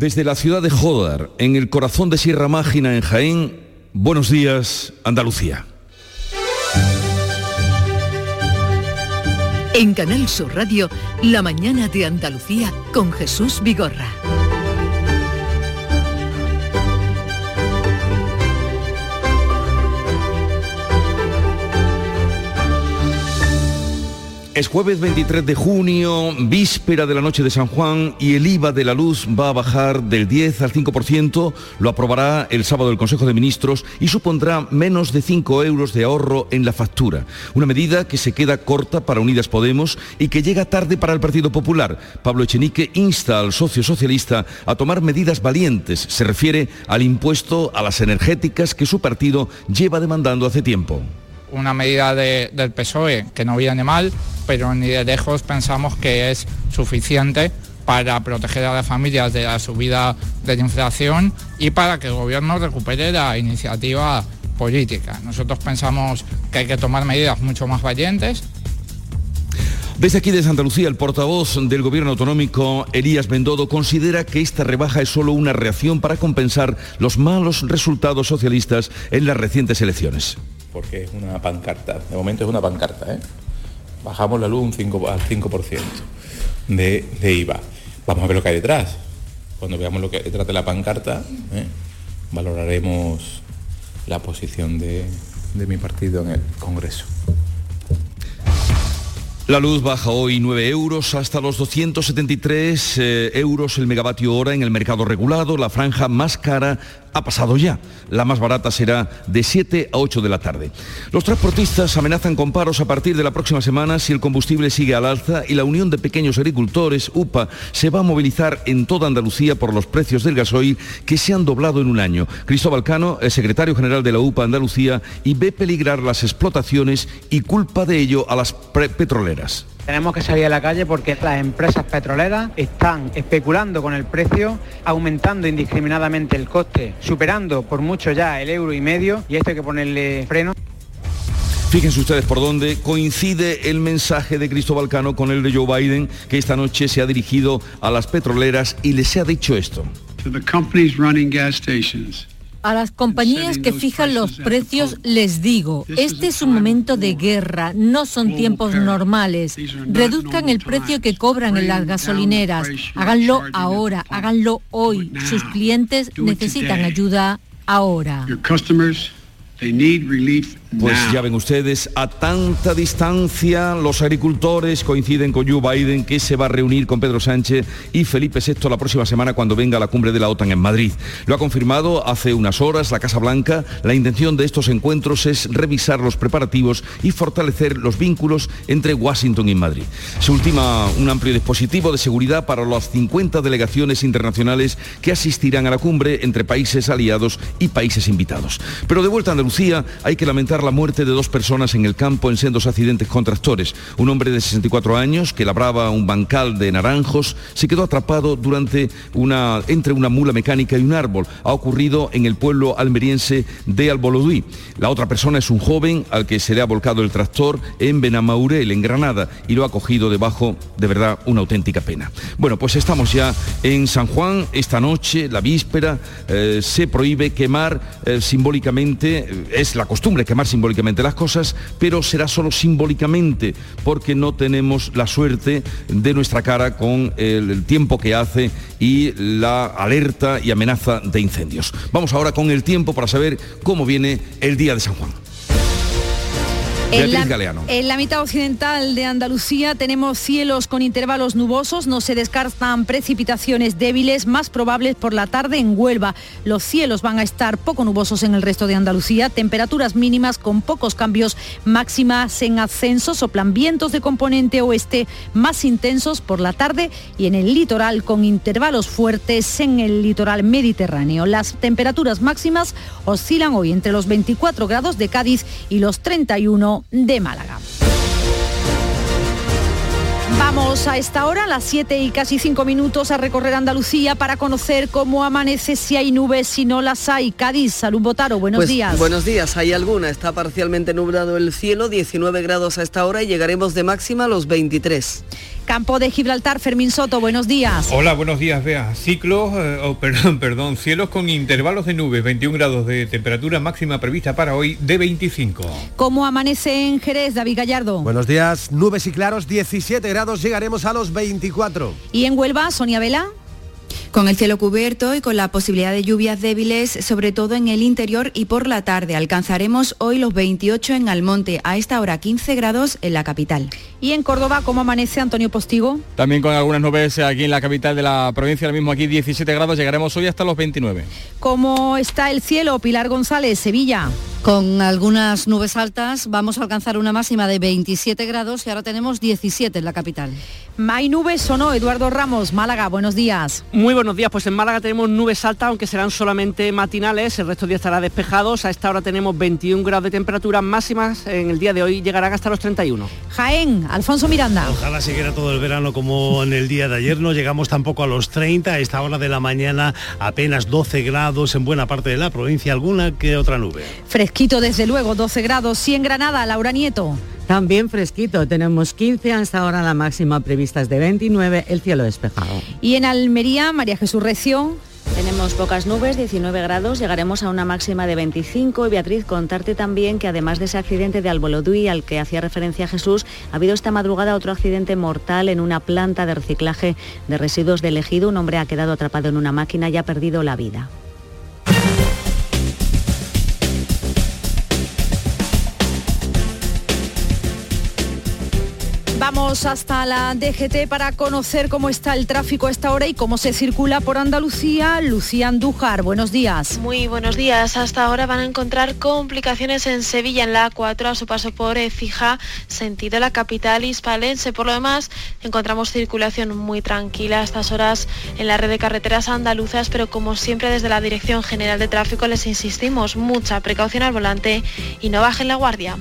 Desde la ciudad de Jodar, en el corazón de Sierra Mágina, en Jaén, buenos días, Andalucía. En Canal Sur Radio, La mañana de Andalucía con Jesús Vigorra. Es jueves 23 de junio, víspera de la noche de San Juan y el IVA de la luz va a bajar del 10 al 5%, lo aprobará el sábado el Consejo de Ministros y supondrá menos de 5 euros de ahorro en la factura. Una medida que se queda corta para Unidas Podemos y que llega tarde para el Partido Popular. Pablo Echenique insta al socio socialista a tomar medidas valientes. Se refiere al impuesto a las energéticas que su partido lleva demandando hace tiempo una medida del PSOE que no viene mal, pero ni de lejos pensamos que es suficiente para proteger a las familias de la subida de la inflación y para que el gobierno recupere la iniciativa política. Nosotros pensamos que hay que tomar medidas mucho más valientes. Desde aquí de Santa Lucía, el portavoz del Gobierno Autonómico, Elías Bendodo, considera que esta rebaja es solo una reacción para compensar los malos resultados socialistas en las recientes elecciones porque es una pancarta. De momento es una pancarta. ¿eh? Bajamos la luz un 5, al 5% de, de, IVA. Vamos a ver lo que hay detrás. Cuando veamos lo que hay detrás de la pancarta, ¿eh? valoraremos la posición de, de mi partido en el Congreso. La luz baja hoy 9 euros hasta los 273 eh, euros el megavatio hora en el mercado regulado. La franja más cara ha pasado ya. La más barata será de 7 a 8 de la tarde. Los transportistas amenazan con paros a partir de la próxima semana si el combustible sigue al alza y la Unión de Pequeños Agricultores, UPA, se va a movilizar en toda Andalucía por los precios del gasoil que se han doblado en un año. Cristóbal Cano, el secretario general de la UPA Andalucía, y ve peligrar las explotaciones y culpa de ello a las petroleras. Tenemos que salir a la calle porque las empresas petroleras están especulando con el precio, aumentando indiscriminadamente el coste, superando por mucho ya el euro y medio y esto hay que ponerle freno. Fíjense ustedes por dónde coincide el mensaje de Cristóbal Cano con el de Joe Biden, que esta noche se ha dirigido a las petroleras y les ha dicho esto. A las compañías que fijan los precios les digo, este es un momento de guerra, no son tiempos normales. Reduzcan el precio que cobran en las gasolineras. Háganlo ahora, háganlo hoy. Sus clientes necesitan ayuda ahora. Pues ya ven ustedes, a tanta distancia los agricultores coinciden con Joe Biden que se va a reunir con Pedro Sánchez y Felipe VI la próxima semana cuando venga a la cumbre de la OTAN en Madrid. Lo ha confirmado hace unas horas la Casa Blanca. La intención de estos encuentros es revisar los preparativos y fortalecer los vínculos entre Washington y Madrid. Se ultima un amplio dispositivo de seguridad para las 50 delegaciones internacionales que asistirán a la cumbre entre países aliados y países invitados. Pero de vuelta a Andalucía hay que lamentar la muerte de dos personas en el campo en sendos accidentes con tractores. Un hombre de 64 años que labraba un bancal de naranjos se quedó atrapado durante una, entre una mula mecánica y un árbol. Ha ocurrido en el pueblo almeriense de Albolodí. La otra persona es un joven al que se le ha volcado el tractor en Benamaurel, en Granada, y lo ha cogido debajo, de verdad, una auténtica pena. Bueno, pues estamos ya en San Juan. Esta noche, la víspera, eh, se prohíbe quemar eh, simbólicamente, eh, es la costumbre quemar simbólicamente las cosas, pero será solo simbólicamente, porque no tenemos la suerte de nuestra cara con el tiempo que hace y la alerta y amenaza de incendios. Vamos ahora con el tiempo para saber cómo viene el día de San Juan. En la, mitad occidental de Andalucía tenemos cielos con intervalos nubosos, no se descartan precipitaciones débiles, más probables por la tarde en Huelva. Los cielos van a estar poco nubosos en el resto de Andalucía, temperaturas mínimas con pocos cambios, máximas en ascenso, soplan vientos de componente oeste más intensos por la tarde y en el litoral con intervalos fuertes en el litoral mediterráneo. Las temperaturas máximas oscilan hoy entre los 24 grados de Cádiz y los 31 de Málaga. Vamos a esta hora, a las 7 y casi 5 minutos, a recorrer Andalucía para conocer cómo amanece, si hay nubes, si no las hay. Cádiz, Salud Botaro, buenos pues, días. Buenos días, hay alguna. Está parcialmente nublado el cielo, 19 grados a esta hora y llegaremos de máxima a los 23. Campo de Gibraltar, Fermín Soto, buenos días. Hola, buenos días, Bea. Ciclos, eh, oh, perdón, perdón, cielos con intervalos de nubes, 21 grados de temperatura máxima prevista para hoy de 25. ¿Cómo amanece en Jerez, David Gallardo? Buenos días, nubes y claros, 17 grados, llegaremos a los 24. ¿Y en Huelva, Sonia Vela? Con el cielo cubierto y con la posibilidad de lluvias débiles, sobre todo en el interior y por la tarde. Alcanzaremos hoy los 28 en Almonte, a esta hora 15 grados en la capital. ¿Y en Córdoba cómo amanece Antonio Postigo? También con algunas nubes aquí en la capital de la provincia, ahora mismo aquí 17 grados, llegaremos hoy hasta los 29. ¿Cómo está el cielo, Pilar González, Sevilla? Con algunas nubes altas vamos a alcanzar una máxima de 27 grados y ahora tenemos 17 en la capital. ¿Hay nubes o no? Eduardo Ramos, Málaga, buenos días. Muy buenos días, pues en Málaga tenemos nubes altas, aunque serán solamente matinales, el resto del día estará despejados. A esta hora tenemos 21 grados de temperatura máximas, en el día de hoy llegarán hasta los 31. Jaén, Alfonso Miranda. Ojalá siguiera todo el verano como en el día de ayer, no llegamos tampoco a los 30, a esta hora de la mañana apenas 12 grados en buena parte de la provincia, alguna que otra nube. Fresquito desde luego, 12 grados, sí en Granada, Laura Nieto. También fresquito, tenemos 15, hasta ahora la máxima prevista es de 29, el cielo despejado. Y en Almería, María Jesús Recio. Tenemos pocas nubes, 19 grados, llegaremos a una máxima de 25 y Beatriz, contarte también que además de ese accidente de Albolodui al que hacía referencia Jesús, ha habido esta madrugada otro accidente mortal en una planta de reciclaje de residuos del ejido. Un hombre ha quedado atrapado en una máquina y ha perdido la vida. Vamos hasta la DGT para conocer cómo está el tráfico a esta hora y cómo se circula por Andalucía. Lucía Andújar, buenos días. Muy buenos días. Hasta ahora van a encontrar complicaciones en Sevilla, en la A4, a su paso por Ecija, sentido la capital hispalense. Por lo demás, encontramos circulación muy tranquila a estas horas en la red de carreteras andaluzas, pero como siempre desde la Dirección General de Tráfico les insistimos, mucha precaución al volante y no bajen la guardia.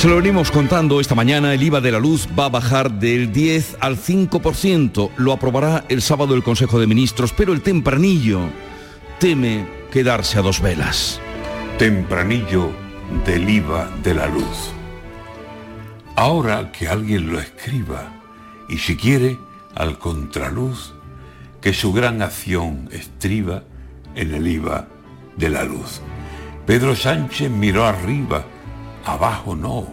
Se lo venimos contando esta mañana, el IVA de la luz va a bajar del 10 al 5%. Lo aprobará el sábado el Consejo de Ministros, pero el tempranillo teme quedarse a dos velas. Tempranillo del IVA de la luz. Ahora que alguien lo escriba, y si quiere, al contraluz, que su gran acción estriba en el IVA de la luz. Pedro Sánchez miró arriba, abajo no,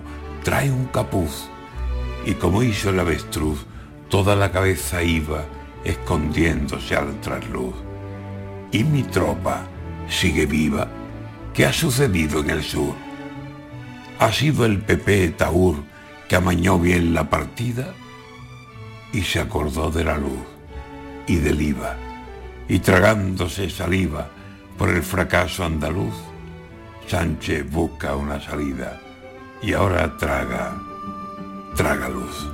trae un capuz. Y como hizo el avestruz, toda la cabeza iba escondiéndose al trasluz. ¿Y mi tropa sigue viva? ¿Qué ha sucedido en el sur? ¿Ha sido el PP Taur que amañó bien la partida? Y se acordó de la luz y del IVA, y tragándose saliva por el fracaso andaluz, Sánchez busca una salida y ahora traga, traga luz.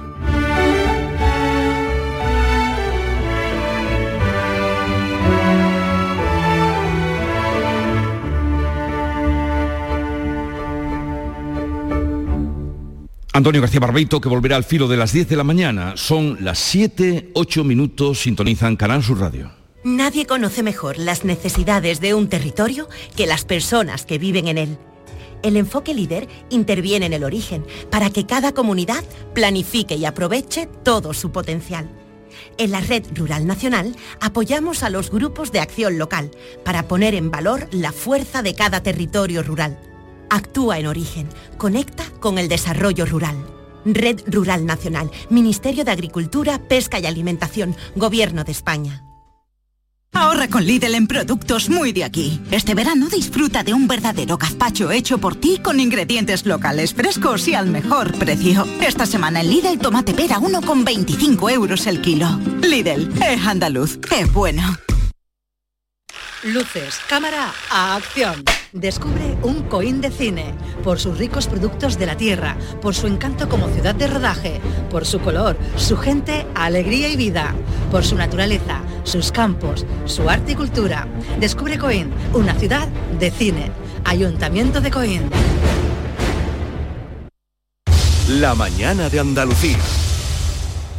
Antonio García Barbeito, que volverá al filo de las 10 de la mañana. Son las 7, 8 minutos, sintonizan Canal Sur Radio. Nadie conoce mejor las necesidades de un territorio que las personas que viven en él. El enfoque líder interviene en el origen para que cada comunidad planifique y aproveche todo su potencial. En la Red Rural Nacional apoyamos a los grupos de acción local para poner en valor la fuerza de cada territorio rural. Actúa en origen, conecta con el desarrollo rural. Red Rural Nacional, Ministerio de Agricultura, Pesca y Alimentación, Gobierno de España. Ahorra con Lidl en productos muy de aquí. Este verano disfruta de un verdadero gazpacho hecho por ti con ingredientes locales frescos y al mejor precio. Esta semana en Lidl tomate pera 1,25 euros el kilo. Lidl, es andaluz, es bueno. Luces, cámara, a acción. Descubre un Coín de cine, por sus ricos productos de la tierra, por su encanto como ciudad de rodaje, por su color, su gente, alegría y vida, por su naturaleza, sus campos, su arte y cultura. Descubre Coín, una ciudad de cine. Ayuntamiento de Coín. La mañana de Andalucía.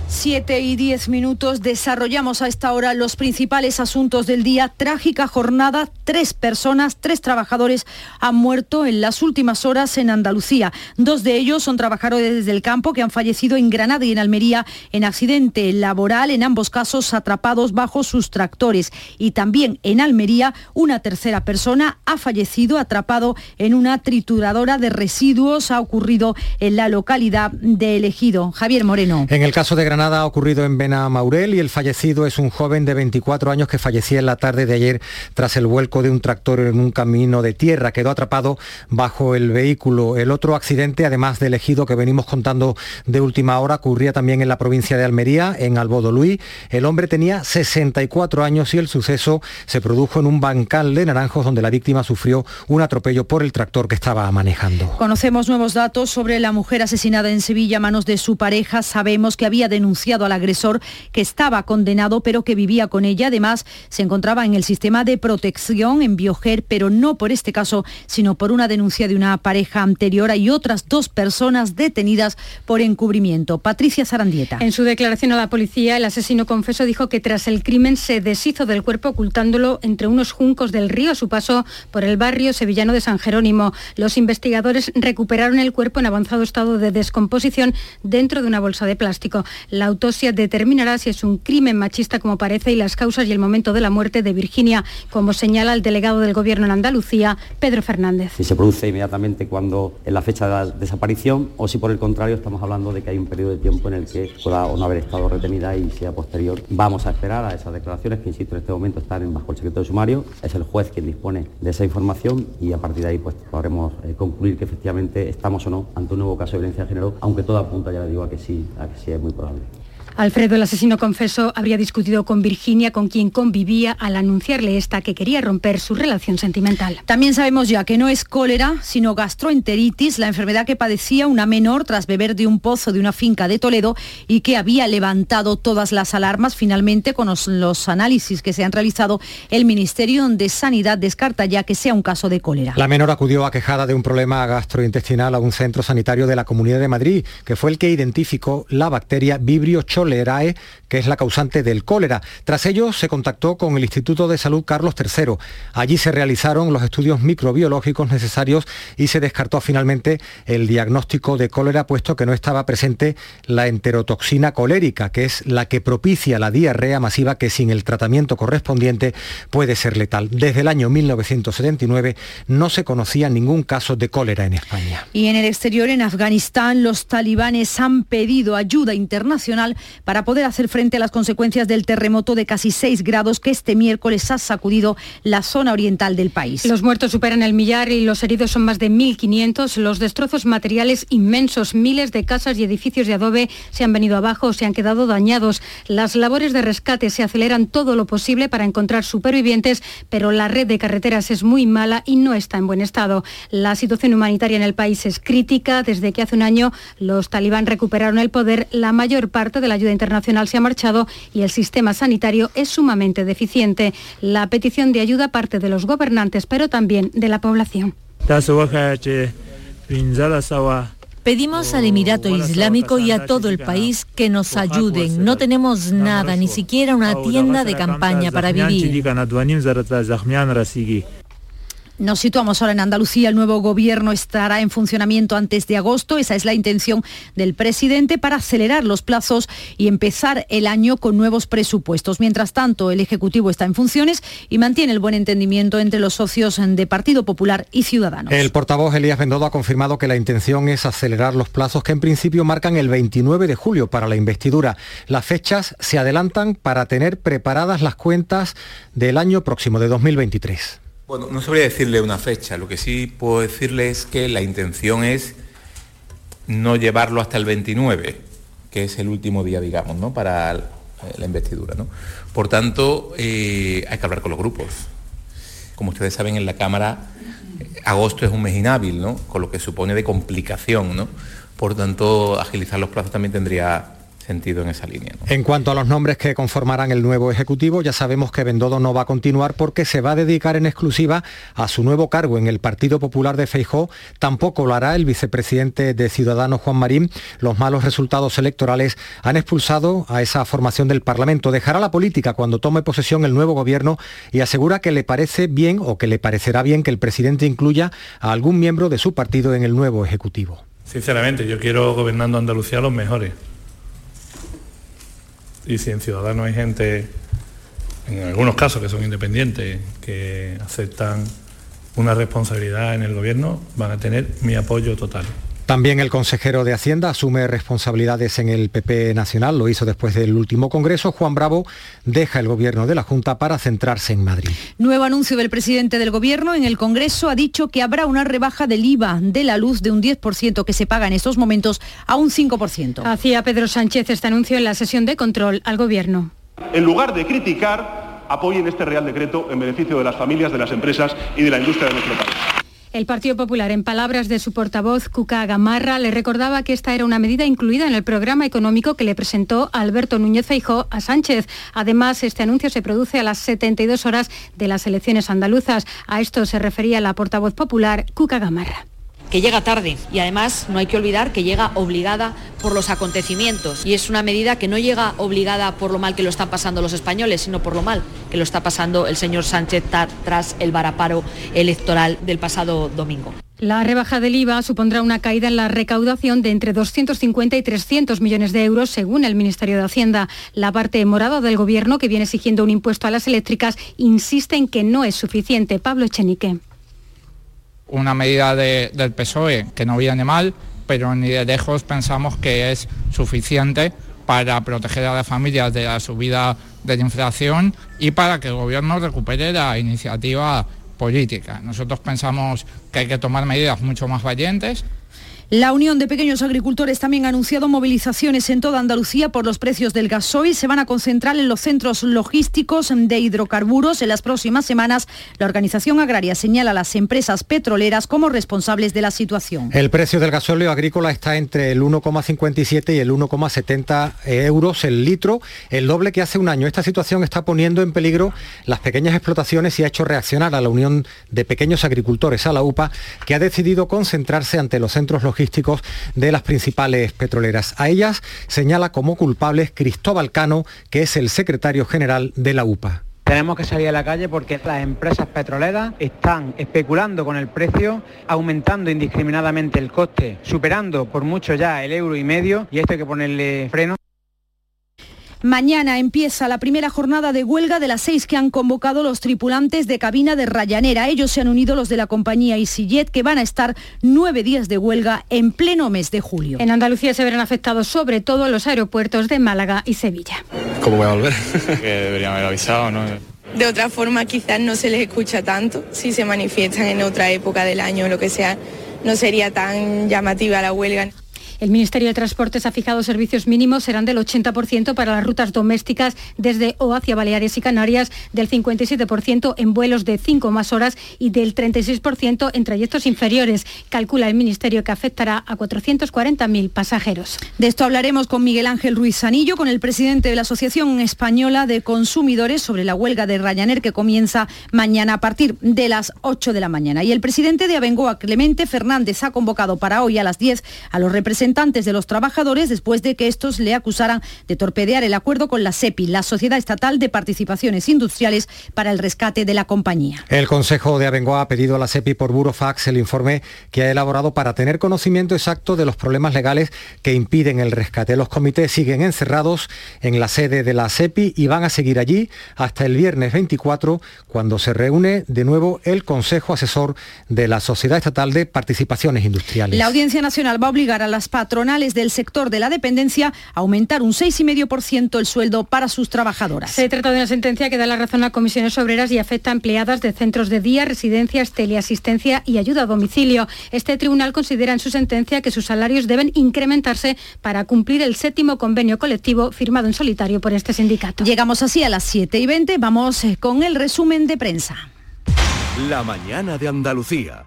7 y 10 minutos desarrollamos a esta hora los principales asuntos del día. Trágica jornada, tres personas, tres trabajadores han muerto en las últimas horas en Andalucía. Dos de ellos son trabajadores del campo que han fallecido en Granada y en Almería en accidente laboral, en ambos casos atrapados bajo sus tractores. Y también en Almería una tercera persona ha fallecido atrapado en una trituradora de residuos. Ha ocurrido en la localidad de Elegido. Javier Moreno. En el caso de Granada ha ocurrido en Maurel y el fallecido es un joven de 24 años que fallecía en la tarde de ayer tras el vuelco de un tractor en un camino de tierra. Quedó atrapado bajo el vehículo. El otro accidente, además del ejido que venimos contando de última hora, ocurría también en la provincia de Almería, en Albodoluí. El hombre tenía 64 años y el suceso se produjo en un bancal de naranjos donde la víctima sufrió un atropello por el tractor que estaba manejando. Conocemos nuevos datos sobre la mujer asesinada en Sevilla a manos de su pareja. Sabemos que había denunciado denunciado al agresor que estaba condenado pero que vivía con ella. Además, se encontraba en el sistema de protección en Bioger, pero no por este caso, sino por una denuncia de una pareja anterior. Hay otras dos personas detenidas por encubrimiento. Patricia Zarandieta. En su declaración a la policía, el asesino confeso dijo que tras el crimen se deshizo del cuerpo ocultándolo entre unos juncos del río a su paso por el barrio sevillano de San Jerónimo. Los investigadores recuperaron el cuerpo en avanzado estado de descomposición dentro de una bolsa de plástico. La autopsia determinará si es un crimen machista como parece y las causas y el momento de la muerte de Virginia, como señala el delegado del Gobierno en Andalucía, Pedro Fernández. Si se produce inmediatamente cuando en la fecha de la desaparición o si por el contrario estamos hablando de que hay un periodo de tiempo en el que pueda o no haber estado retenida y sea posterior. Vamos a esperar a esas declaraciones que, insisto, en este momento están bajo el secreto de sumario. Es el juez quien dispone de esa información y a partir de ahí pues podremos eh, concluir que efectivamente estamos o no ante un nuevo caso de violencia de género, aunque todo apunta, ya le digo, a que sí, a que sí es muy probable. Alfredo, el asesino confeso, habría discutido con Virginia, con quien convivía, al anunciarle esta que quería romper su relación sentimental. También sabemos ya que no es cólera, sino gastroenteritis, la enfermedad que padecía una menor tras beber de un pozo de una finca de Toledo y que había levantado todas las alarmas. Finalmente, con los, análisis que se han realizado, el Ministerio de Sanidad descarta ya que sea un caso de cólera. La menor acudió aquejada de un problema gastrointestinal a un centro sanitario de la Comunidad de Madrid, que fue el que identificó la bacteria Vibrio lei deg, que es la causante del cólera. Tras ello, se contactó con el Instituto de Salud Carlos III. Allí se realizaron los estudios microbiológicos necesarios y se descartó finalmente el diagnóstico de cólera, puesto que no estaba presente la enterotoxina colérica, que es la que propicia la diarrea masiva que sin el tratamiento correspondiente puede ser letal. Desde el año 1979 no se conocía ningún caso de cólera en España. Y en el exterior, en Afganistán, los talibanes han pedido ayuda internacional para poder hacer frente a las consecuencias del terremoto de casi 6 grados que este miércoles ha sacudido la zona oriental del país. Los muertos superan el millar y los heridos son más de 1.500. Los destrozos materiales inmensos, miles de casas y edificios de adobe se han venido abajo o se han quedado dañados. Las labores de rescate se aceleran todo lo posible para encontrar supervivientes, pero la red de carreteras es muy mala y no está en buen estado. La situación humanitaria en el país es crítica. Desde que hace un año los talibán recuperaron el poder, la mayor parte de la ayuda internacional se ha marchado y el sistema sanitario es sumamente deficiente. La petición de ayuda parte de los gobernantes, pero también de la población. Pedimos al Emirato Islámico y a todo el país que nos ayuden. No tenemos nada, ni siquiera una tienda de campaña para vivir. Nos situamos ahora en Andalucía. El nuevo gobierno estará en funcionamiento antes de agosto. Esa es la intención del presidente para acelerar los plazos y empezar el año con nuevos presupuestos. Mientras tanto, el Ejecutivo está en funciones y mantiene el buen entendimiento entre los socios de Partido Popular y Ciudadanos. El portavoz Elías Bendodo ha confirmado que la intención es acelerar los plazos que en principio marcan el 29 de julio para la investidura. Las fechas se adelantan para tener preparadas las cuentas del año próximo, de 2023. Bueno, no sabría decirle una fecha, lo que sí puedo decirle es que la intención es no llevarlo hasta el 29, que es el último día, digamos, ¿no? para la investidura. Por tanto, eh, hay que hablar con los grupos. Como ustedes saben, en la Cámara, agosto es un mes inhábil, ¿no? con lo que supone de complicación. ¿no? Por tanto, agilizar los plazos también tendría sentido en esa línea. En cuanto a los nombres que conformarán el nuevo Ejecutivo, ya sabemos que Bendodo no va a continuar porque se va a dedicar en exclusiva a su nuevo cargo en el Partido Popular de Feijó. Tampoco lo hará el vicepresidente de Ciudadanos, Juan Marín. Los malos resultados electorales han expulsado a esa formación del Parlamento. Dejará la política cuando tome posesión el nuevo gobierno y asegura que le parece bien o que le parecerá bien que el presidente incluya a algún miembro de su partido en el nuevo Ejecutivo. Sinceramente, yo quiero gobernando Andalucía los mejores y si en Ciudadanos hay gente, en algunos casos que son independientes, que aceptan una responsabilidad en el gobierno, van a tener mi apoyo total. También el consejero de Hacienda asume responsabilidades en el PP Nacional, lo hizo después del último Congreso. Juan Bravo deja el gobierno de la Junta para centrarse en Madrid. Nuevo anuncio del presidente del gobierno en el Congreso ha dicho que habrá una rebaja del IVA de la luz de un 10% que se paga en estos momentos a un 5%. Hacía Pedro Sánchez este anuncio en la sesión de control al gobierno. En lugar de criticar, apoyen este Real Decreto en beneficio de las familias, de las empresas y de la industria de nuestro país. El Partido Popular, en palabras de su portavoz, Cuca Gamarra, le recordaba que esta era una medida incluida en el programa económico que le presentó Alberto Núñez Feijó a Sánchez. Además, este anuncio se produce a las 72 horas de las elecciones andaluzas. A esto se refería la portavoz popular, Cuca Gamarra que llega tarde y además no hay que olvidar que llega obligada por los acontecimientos y es una medida que no llega obligada por lo mal que lo están pasando los españoles, sino por lo mal que lo está pasando el señor Sánchez tras el varaparo electoral del pasado domingo. La rebaja del IVA supondrá una caída en la recaudación de entre 250 y 300 millones de euros, según el Ministerio de Hacienda. La parte morada del Gobierno, que viene exigiendo un impuesto a las eléctricas, insiste en que no es suficiente. Pablo Echenique una medida del PSOE que no viene mal, pero ni de lejos pensamos que es suficiente para proteger a las familias de la subida de la inflación y para que el gobierno recupere la iniciativa política. Nosotros pensamos que hay que tomar medidas mucho más valientes la Unión de Pequeños Agricultores también ha anunciado movilizaciones en toda Andalucía por los precios del gasoil. Se van a concentrar en los centros logísticos de hidrocarburos. En las próximas semanas, la organización agraria señala a las empresas petroleras como responsables de la situación. El precio del gasóleo agrícola está entre el 1,57 y el 1,70 euros el litro, el doble que hace un año. Esta situación está poniendo en peligro las pequeñas explotaciones y ha hecho reaccionar a la Unión de Pequeños Agricultores, a la UPA, que ha decidido concentrarse ante los centros logísticos logísticos de las principales petroleras. A ellas señala como culpables Cristóbal Cano, que es el secretario general de la UPA. Tenemos que salir a la calle porque las empresas petroleras están especulando con el precio, aumentando indiscriminadamente el coste, superando por mucho ya el euro y medio y esto hay que ponerle freno. Mañana empieza la primera jornada de huelga de las seis que han convocado los tripulantes de cabina de Rayanera. Ellos se han unido los de la compañía EasyJet que van a estar nueve días de huelga en pleno mes de julio. En Andalucía se verán afectados sobre todo los aeropuertos de Málaga y Sevilla. ¿Cómo voy a volver? que deberían haber avisado, ¿no? De otra forma quizás no se les escucha tanto. Si se manifiestan en otra época del año o lo que sea, no sería tan llamativa la huelga. El Ministerio de Transportes ha fijado servicios mínimos, serán del 80% para las rutas domésticas desde o hacia Baleares y Canarias, del 57% en vuelos de 5 más horas y del 36% en trayectos inferiores. Calcula el Ministerio que afectará a 440.000 pasajeros. De esto hablaremos con Miguel Ángel Ruiz Sanillo, con el presidente de la Asociación Española de Consumidores sobre la huelga de Ryanair que comienza mañana a partir de las 8 de la mañana. Y el presidente de Abengoa, Clemente Fernández, ha convocado para hoy a las 10 a los representantes representantes de los trabajadores después de que estos le acusaran de torpedear el acuerdo con la SEPI, la Sociedad Estatal de Participaciones Industriales para el rescate de la compañía. El Consejo de Abengoa ha pedido a la SEPI por burofax el informe que ha elaborado para tener conocimiento exacto de los problemas legales que impiden el rescate. Los comités siguen encerrados en la sede de la SEPI y van a seguir allí hasta el viernes 24 cuando se reúne de nuevo el Consejo Asesor de la Sociedad Estatal de Participaciones Industriales. La Audiencia Nacional va a obligar a las patronales del sector de la dependencia aumentar un 6,5% el sueldo para sus trabajadoras. Se trata de una sentencia que da la razón a comisiones obreras y afecta a empleadas de centros de día, residencias, teleasistencia y ayuda a domicilio. Este tribunal considera en su sentencia que sus salarios deben incrementarse para cumplir el séptimo convenio colectivo firmado en solitario por este sindicato. Llegamos así a las 7 y 20. Vamos eh, con el resumen de prensa. La mañana de Andalucía.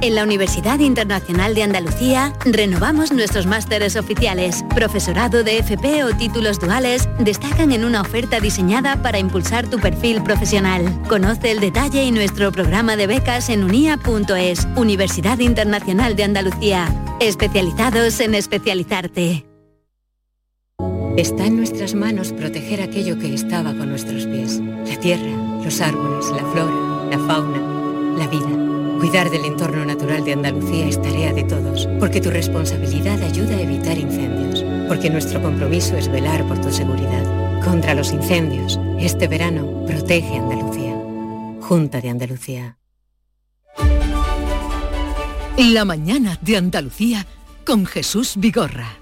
En la Universidad Internacional de Andalucía renovamos nuestros másteres oficiales. Profesorado de FP o títulos duales destacan en una oferta diseñada para impulsar tu perfil profesional. Conoce el detalle y nuestro programa de becas en unia.es, Universidad Internacional de Andalucía. Especializados en especializarte. Está en nuestras manos proteger aquello que estaba con nuestros pies. La tierra, los árboles, la flora, la fauna, la vida. Cuidar del entorno natural de Andalucía es tarea de todos, porque tu responsabilidad ayuda a evitar incendios, porque nuestro compromiso es velar por tu seguridad. Contra los incendios, este verano protege Andalucía. Junta de Andalucía. La mañana de Andalucía con Jesús Vigorra.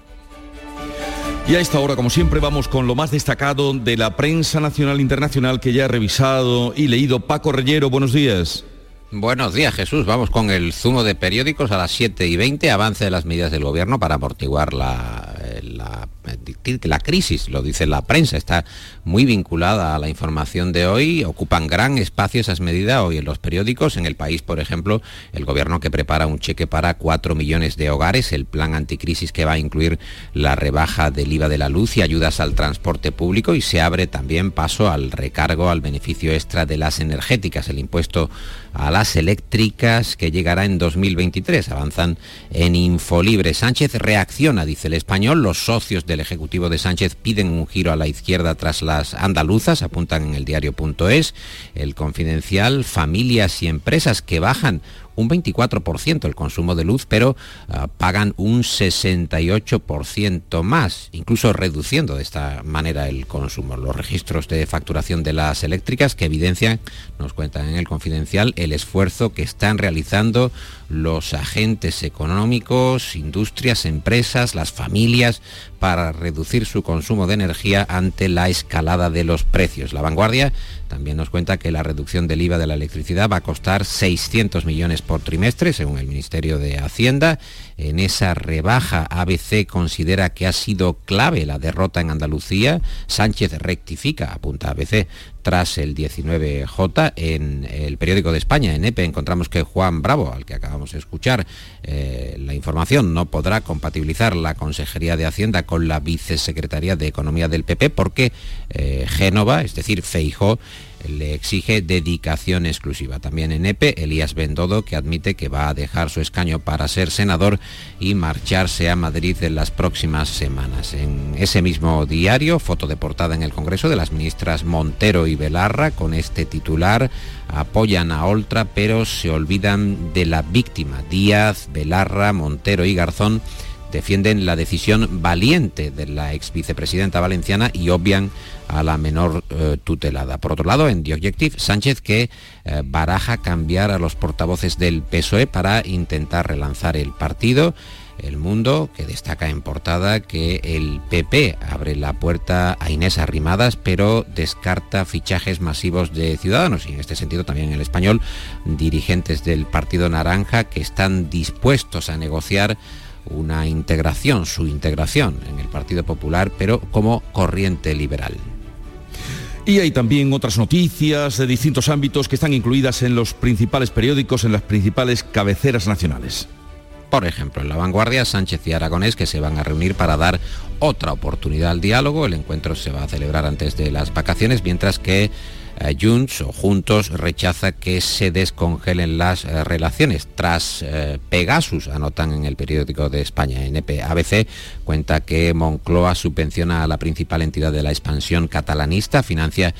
Y a esta hora, como siempre, vamos con lo más destacado de la prensa nacional e internacional que ya ha revisado y leído Paco Reyero. Buenos días. Buenos días Jesús, vamos con el zumo de periódicos a las 7 y 20, avance de las medidas del gobierno para amortiguar la, la, la, crisis, lo dice la prensa, está muy vinculada a la información de hoy, ocupan gran espacio esas medidas hoy en los periódicos, en el país por ejemplo, el gobierno que prepara un cheque para 4 millones de hogares, el plan anticrisis que va a incluir la rebaja del IVA de la luz y ayudas al transporte público y se abre también paso al recargo al beneficio extra de las energéticas, el impuesto a las eléctricas que llegará en 2023. Avanzan en Infolibre. Sánchez reacciona, dice el español. Los socios del Ejecutivo de Sánchez piden un giro a la izquierda tras las andaluzas, apuntan en el diario.es. El confidencial, familias y empresas que bajan un 24% el consumo de luz, pero ah, pagan un 68% más, incluso reduciendo de esta manera el consumo. Los registros de facturación de las eléctricas que evidencian, nos cuentan en el confidencial, el esfuerzo que están realizando los agentes económicos, industrias, empresas, las familias, para reducir su consumo de energía ante la escalada de los precios. La vanguardia también nos cuenta que la reducción del IVA de la electricidad va a costar 600 millones por trimestre, según el Ministerio de Hacienda. En esa rebaja, ABC considera que ha sido clave la derrota en Andalucía. Sánchez rectifica, apunta ABC, tras el 19J. En el periódico de España, en EPE, encontramos que Juan Bravo, al que acabamos de escuchar eh, la información, no podrá compatibilizar la Consejería de Hacienda con la Vicesecretaría de Economía del PP porque eh, Génova, es decir, Feijó, le exige dedicación exclusiva. También en EPE, Elías Bendodo, que admite que va a dejar su escaño para ser senador y marcharse a Madrid en las próximas semanas. En ese mismo diario, foto de portada en el Congreso de las ministras Montero y Belarra, con este titular, apoyan a Oltra, pero se olvidan de la víctima. Díaz, Belarra, Montero y Garzón defienden la decisión valiente de la ex vicepresidenta valenciana y obvian a la menor eh, tutelada. Por otro lado, en The Objective, Sánchez que eh, baraja cambiar a los portavoces del PSOE para intentar relanzar el partido. El Mundo, que destaca en portada que el PP abre la puerta a Inés Arrimadas, pero descarta fichajes masivos de ciudadanos. Y en este sentido también el español, dirigentes del Partido Naranja que están dispuestos a negociar una integración, su integración en el Partido Popular, pero como corriente liberal. Y hay también otras noticias de distintos ámbitos que están incluidas en los principales periódicos, en las principales cabeceras nacionales. Por ejemplo, en La Vanguardia, Sánchez y Aragonés que se van a reunir para dar otra oportunidad al diálogo. El encuentro se va a celebrar antes de las vacaciones, mientras que eh, Junts o Juntos rechaza que se descongelen las eh, relaciones. Tras eh, Pegasus, anotan en el periódico de España, NP ABC, cuenta que Moncloa subvenciona a la principal entidad de la expansión catalanista, financia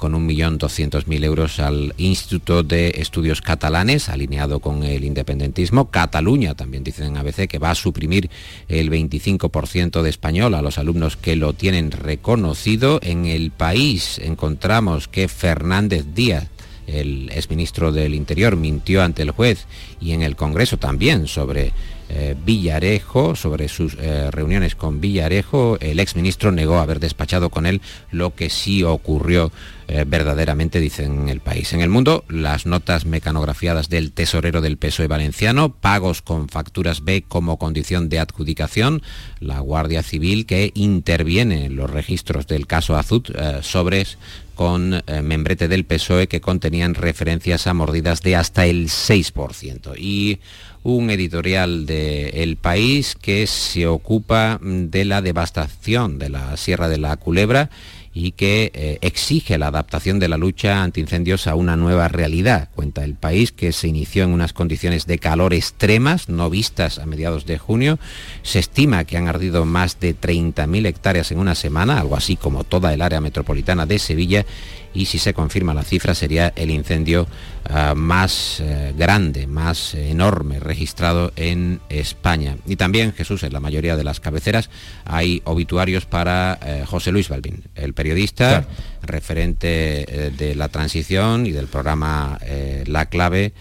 con 1.200.000 euros al Instituto de Estudios Catalanes, alineado con el independentismo. Cataluña, también dicen en ABC, que va a suprimir el 25% de español a los alumnos que lo tienen reconocido. En el país encontramos que Fernández Díaz el exministro del Interior mintió ante el juez y en el Congreso también sobre eh, Villarejo, sobre sus eh, reuniones con Villarejo. El exministro negó haber despachado con él lo que sí ocurrió eh, verdaderamente, dicen el país. En el mundo, las notas mecanografiadas del tesorero del PSOE valenciano, pagos con facturas B como condición de adjudicación, la Guardia Civil que interviene en los registros del caso Azud, eh, sobres con eh, membrete del PSOE que contenían referencias a mordidas de hasta el 6%. Y un editorial de El País que se ocupa de la devastación de la Sierra de la Culebra y que eh, exige la adaptación de la lucha antiincendios a una nueva realidad. Cuenta el país que se inició en unas condiciones de calor extremas, no vistas a mediados de junio. Se estima que han ardido más de 30.000 hectáreas en una semana, algo así como toda el área metropolitana de Sevilla, y si se confirma la cifra sería el incendio ah, más eh, grande, más enorme registrado en España. Y también, Jesús, en la mayoría de las cabeceras hay obituarios para eh, José Luis Balbín, el periodista referente eh, de la transición y del programa La Clave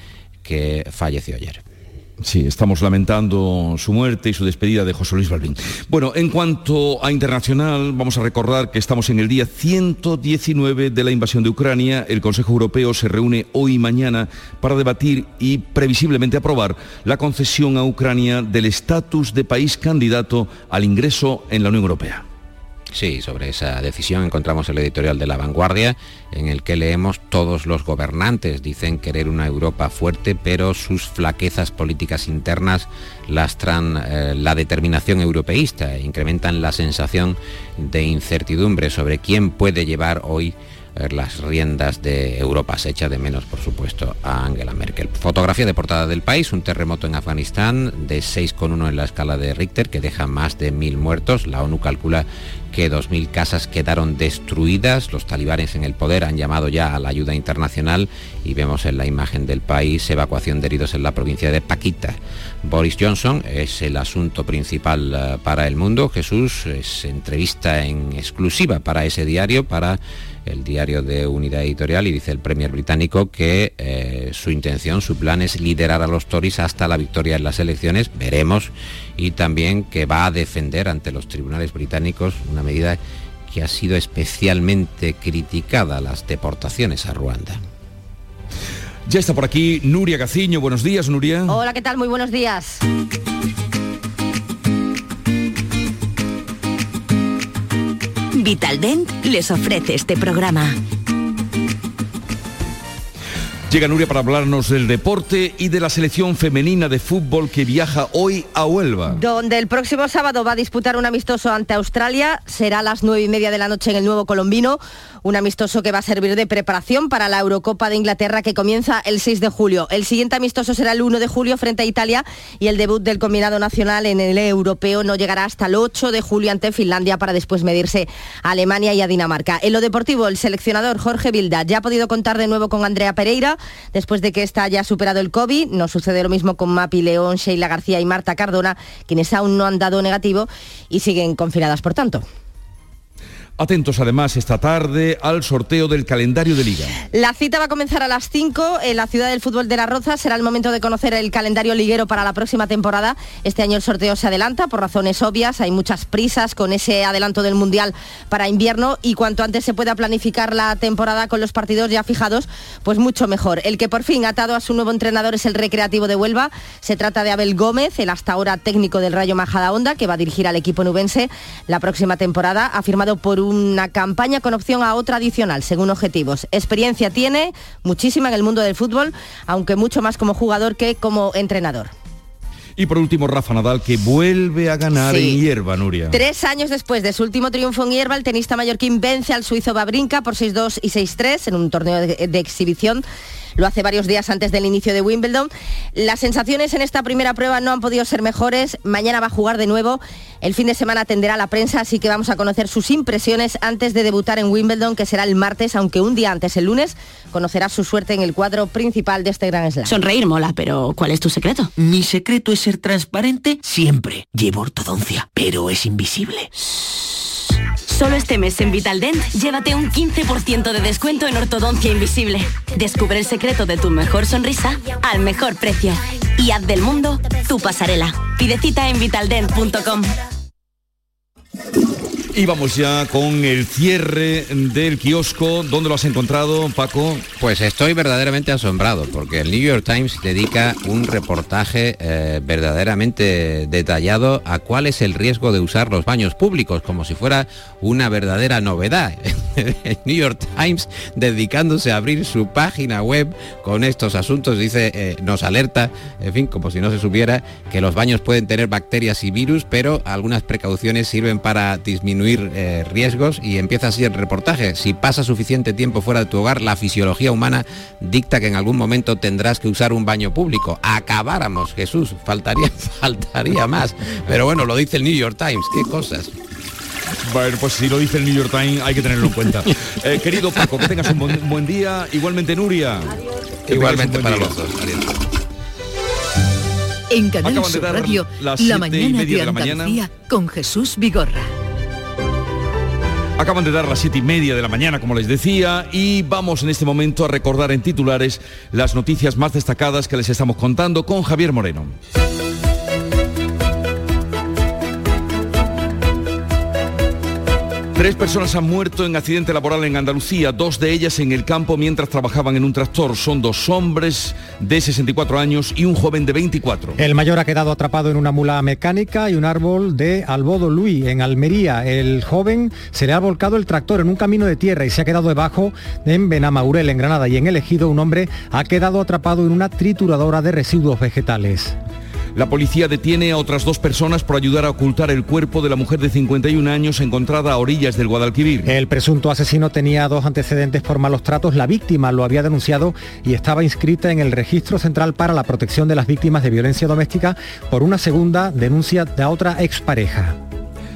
que falleció ayer. Sí, estamos lamentando su muerte y su despedida de José Luis Balbín. Bueno, en cuanto a internacional, vamos a recordar que estamos en el día 119 de la invasión de Ucrania. El Consejo Europeo se reúne hoy y mañana para debatir y previsiblemente aprobar la concesión a Ucrania del estatus de país candidato al ingreso en la Unión Europea. Sí, sobre esa decisión encontramos el editorial de La Vanguardia, en el que leemos todos los gobernantes dicen querer una Europa fuerte, pero sus flaquezas políticas internas lastran eh, la determinación europeísta. E incrementan la sensación de incertidumbre sobre quién puede llevar hoy las riendas de Europa. Se echa de menos, por supuesto, a Angela Merkel. Fotografía de portada del país, un terremoto en Afganistán de 6,1 en la escala de Richter que deja más de mil muertos. La ONU calcula que 2.000 casas quedaron destruidas. Los talibanes en el poder han llamado ya a la ayuda internacional y vemos en la imagen del país evacuación de heridos en la provincia de Paquita. Boris Johnson es el asunto principal eh, para el mundo. Jesús es entrevista en exclusiva para ese diario, para el diario de Unidad Editorial y dice el Premier británico que eh, su intención, su plan es liderar a los Tories hasta la victoria en las elecciones, veremos, y también que va a defender ante los tribunales británicos una medida que ha sido especialmente criticada, las deportaciones a Ruanda. Ya está por aquí Nuria Gaciño. Buenos días, Nuria. Hola, ¿qué tal? Muy buenos días. Vitaldent les ofrece este programa. Llega Nuria para hablarnos del deporte y de la selección femenina de fútbol que viaja hoy a Huelva. Donde el próximo sábado va a disputar un amistoso ante Australia. Será a las nueve y media de la noche en el nuevo Colombino. Un amistoso que va a servir de preparación para la Eurocopa de Inglaterra que comienza el 6 de julio. El siguiente amistoso será el 1 de julio frente a Italia y el debut del combinado nacional en el europeo no llegará hasta el 8 de julio ante Finlandia para después medirse a Alemania y a Dinamarca. En lo deportivo, el seleccionador Jorge Vilda ya ha podido contar de nuevo con Andrea Pereira después de que ésta haya superado el COVID. No sucede lo mismo con Mapi León, Sheila García y Marta Cardona, quienes aún no han dado negativo y siguen confinadas por tanto. Atentos además esta tarde al sorteo del calendario de liga. La cita va a comenzar a las 5 en la ciudad del fútbol de La Roza. Será el momento de conocer el calendario liguero para la próxima temporada. Este año el sorteo se adelanta por razones obvias. Hay muchas prisas con ese adelanto del Mundial para invierno y cuanto antes se pueda planificar la temporada con los partidos ya fijados, pues mucho mejor. El que por fin ha atado a su nuevo entrenador es el Recreativo de Huelva. Se trata de Abel Gómez, el hasta ahora técnico del Rayo Majada Honda, que va a dirigir al equipo nubense la próxima temporada. Ha firmado por un una campaña con opción a otra adicional, según objetivos. Experiencia tiene muchísima en el mundo del fútbol, aunque mucho más como jugador que como entrenador. Y por último, Rafa Nadal, que vuelve a ganar en hierba, Nuria. Tres años después de su último triunfo en hierba, el tenista mallorquín vence al suizo Babrinka por 6-2 y 6-3 en un torneo de exhibición lo hace varios días antes del inicio de Wimbledon. Las sensaciones en esta primera prueba no han podido ser mejores. Mañana va a jugar de nuevo. El fin de semana atenderá a la prensa, así que vamos a conocer sus impresiones antes de debutar en Wimbledon, que será el martes, aunque un día antes, el lunes, conocerá su suerte en el cuadro principal de este gran slam. Sonreír mola, pero ¿cuál es tu secreto? Mi secreto es ser transparente siempre. Llevo ortodoncia, pero es invisible. Solo este mes en Vitaldent, llévate un 15% de descuento en ortodoncia invisible. Descubre el secreto de tu mejor sonrisa al mejor precio. Y haz del mundo tu pasarela. Pide cita en vitaldent.com. Y vamos ya con el cierre del kiosco. ¿Dónde lo has encontrado, Paco? Pues estoy verdaderamente asombrado porque el New York Times dedica un reportaje eh, verdaderamente detallado a cuál es el riesgo de usar los baños públicos, como si fuera una verdadera novedad. el New York Times dedicándose a abrir su página web con estos asuntos, dice, eh, nos alerta, en fin, como si no se supiera, que los baños pueden tener bacterias y virus, pero algunas precauciones sirven para disminuir eh, riesgos y empieza así el reportaje. Si pasa suficiente tiempo fuera de tu hogar, la fisiología humana dicta que en algún momento tendrás que usar un baño público. Acabáramos, Jesús, faltaría, faltaría más. Pero bueno, lo dice el New York Times, qué cosas. Bueno, pues si lo dice el New York Times hay que tenerlo en cuenta. Eh, querido Paco, que tengas un buen, día. Igualmente Nuria. Igualmente para los dos. En Canal Sur Radio, la mañana de Andalucía con Jesús Vigorra. Acaban de dar las siete y media de la mañana, como les decía, y vamos en este momento a recordar en titulares las noticias más destacadas que les estamos contando con Javier Moreno. Tres personas han muerto en accidente laboral en Andalucía, dos de ellas en el campo mientras trabajaban en un tractor. Son dos hombres de 64 años y un joven de 24. El mayor ha quedado atrapado en una mula mecánica y un árbol de Albodo Luis, en Almería. El joven se le ha volcado el tractor en un camino de tierra y se ha quedado debajo en Benamaurel, en Granada. Y en el ejido un hombre ha quedado atrapado en una trituradora de residuos vegetales. La policía detiene a otras dos personas por ayudar a ocultar el cuerpo de la mujer de 51 años encontrada a orillas del Guadalquivir. El presunto asesino tenía dos antecedentes por malos tratos. La víctima lo había denunciado y estaba inscrita en el Registro Central para la Protección de las Víctimas de Violencia Doméstica por una segunda denuncia de otra expareja.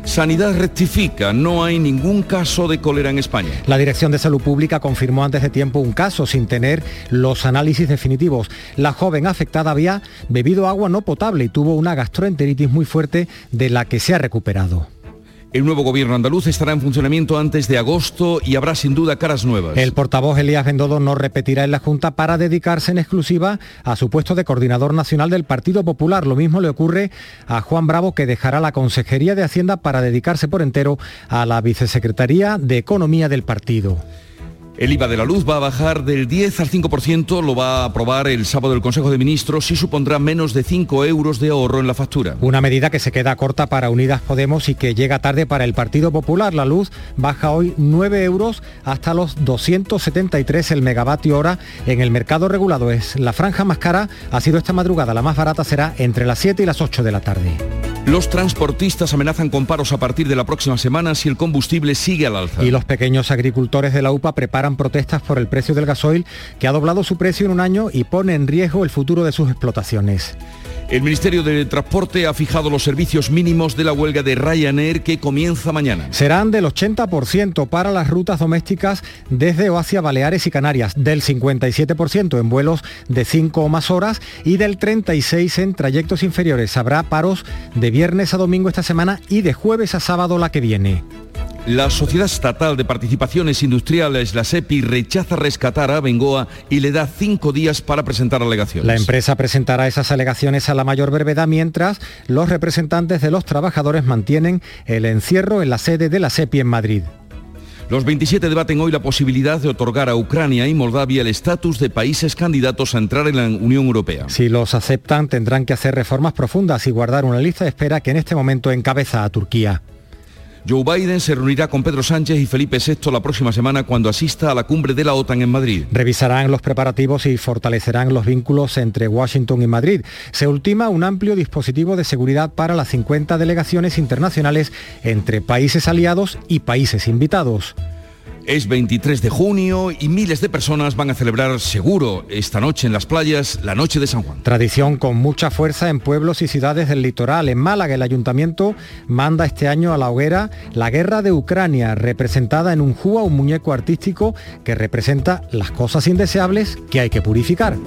Sanidad rectifica, no hay ningún caso de cólera en España. La Dirección de Salud Pública confirmó antes de tiempo un caso sin tener los análisis definitivos. La joven afectada había bebido agua no potable y tuvo una gastroenteritis muy fuerte de la que se ha recuperado. El nuevo gobierno andaluz estará en funcionamiento antes de agosto y habrá sin duda caras nuevas. El portavoz Elías Bendodo no repetirá en la Junta para dedicarse en exclusiva a su puesto de coordinador nacional del Partido Popular. Lo mismo le ocurre a Juan Bravo, que dejará la Consejería de Hacienda para dedicarse por entero a la Vicesecretaría de Economía del partido. El IVA de la luz va a bajar del 10 al 5%, lo va a aprobar el sábado el Consejo de Ministros y supondrá menos de 5 euros de ahorro en la factura. Una medida que se queda corta para Unidas Podemos y que llega tarde para el Partido Popular. La luz baja hoy 9 euros hasta los 273 el megavatio hora en el mercado regulado. Es la franja más cara, ha sido esta madrugada, la más barata será entre las 7 y las 8 de la tarde. Los transportistas amenazan con paros a partir de la próxima semana si el combustible sigue al alza. Y los pequeños agricultores de la UPA preparan protestas por el precio del gasoil, que ha doblado su precio en un año y pone en riesgo el futuro de sus explotaciones. El Ministerio de Transporte ha fijado los servicios mínimos de la huelga de Ryanair que comienza mañana. Serán del 80% para las rutas domésticas desde o hacia Baleares y Canarias, del 57% en vuelos de 5 o más horas y del 36% en trayectos inferiores. Habrá paros de viernes a domingo esta semana y de jueves a sábado la que viene. La Sociedad Estatal de Participaciones Industriales, la SEPI, rechaza rescatar a Bengoa y le da cinco días para presentar alegaciones. La empresa presentará esas alegaciones a la mayor brevedad mientras los representantes de los trabajadores mantienen el encierro en la sede de la SEPI en Madrid. Los 27 debaten hoy la posibilidad de otorgar a Ucrania y Moldavia el estatus de países candidatos a entrar en la Unión Europea. Si los aceptan, tendrán que hacer reformas profundas y guardar una lista de espera que en este momento encabeza a Turquía. Joe Biden se reunirá con Pedro Sánchez y Felipe VI la próxima semana cuando asista a la cumbre de la OTAN en Madrid. Revisarán los preparativos y fortalecerán los vínculos entre Washington y Madrid. Se ultima un amplio dispositivo de seguridad para las 50 delegaciones internacionales entre países aliados y países invitados. Es 23 de junio y miles de personas van a celebrar seguro esta noche en las playas la noche de San Juan. Tradición con mucha fuerza en pueblos y ciudades del litoral. En Málaga el ayuntamiento manda este año a la hoguera la guerra de Ucrania, representada en un júa, un muñeco artístico que representa las cosas indeseables que hay que purificar.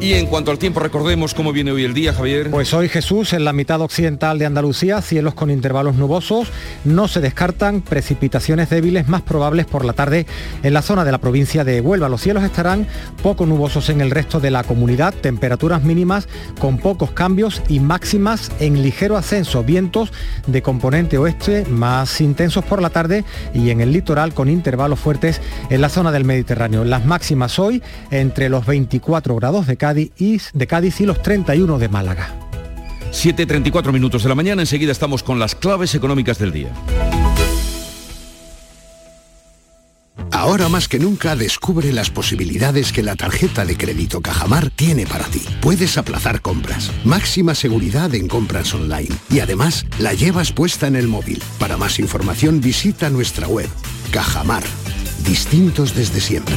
Y en cuanto al tiempo, recordemos cómo viene hoy el día, Javier. Pues hoy Jesús, en la mitad occidental de Andalucía, cielos con intervalos nubosos, no se descartan precipitaciones débiles más probables por la tarde en la zona de la provincia de Huelva. Los cielos estarán poco nubosos en el resto de la comunidad, temperaturas mínimas con pocos cambios y máximas en ligero ascenso, vientos de componente oeste más intensos por la tarde y en el litoral con intervalos fuertes en la zona del Mediterráneo. Las máximas hoy entre los 24 grados de Cádiz y, de Cádiz y los 31 de Málaga. 7.34 minutos de la mañana, enseguida estamos con las claves económicas del día. Ahora más que nunca descubre las posibilidades que la tarjeta de crédito Cajamar tiene para ti. Puedes aplazar compras, máxima seguridad en compras online y además la llevas puesta en el móvil. Para más información visita nuestra web. Cajamar. Distintos desde siempre.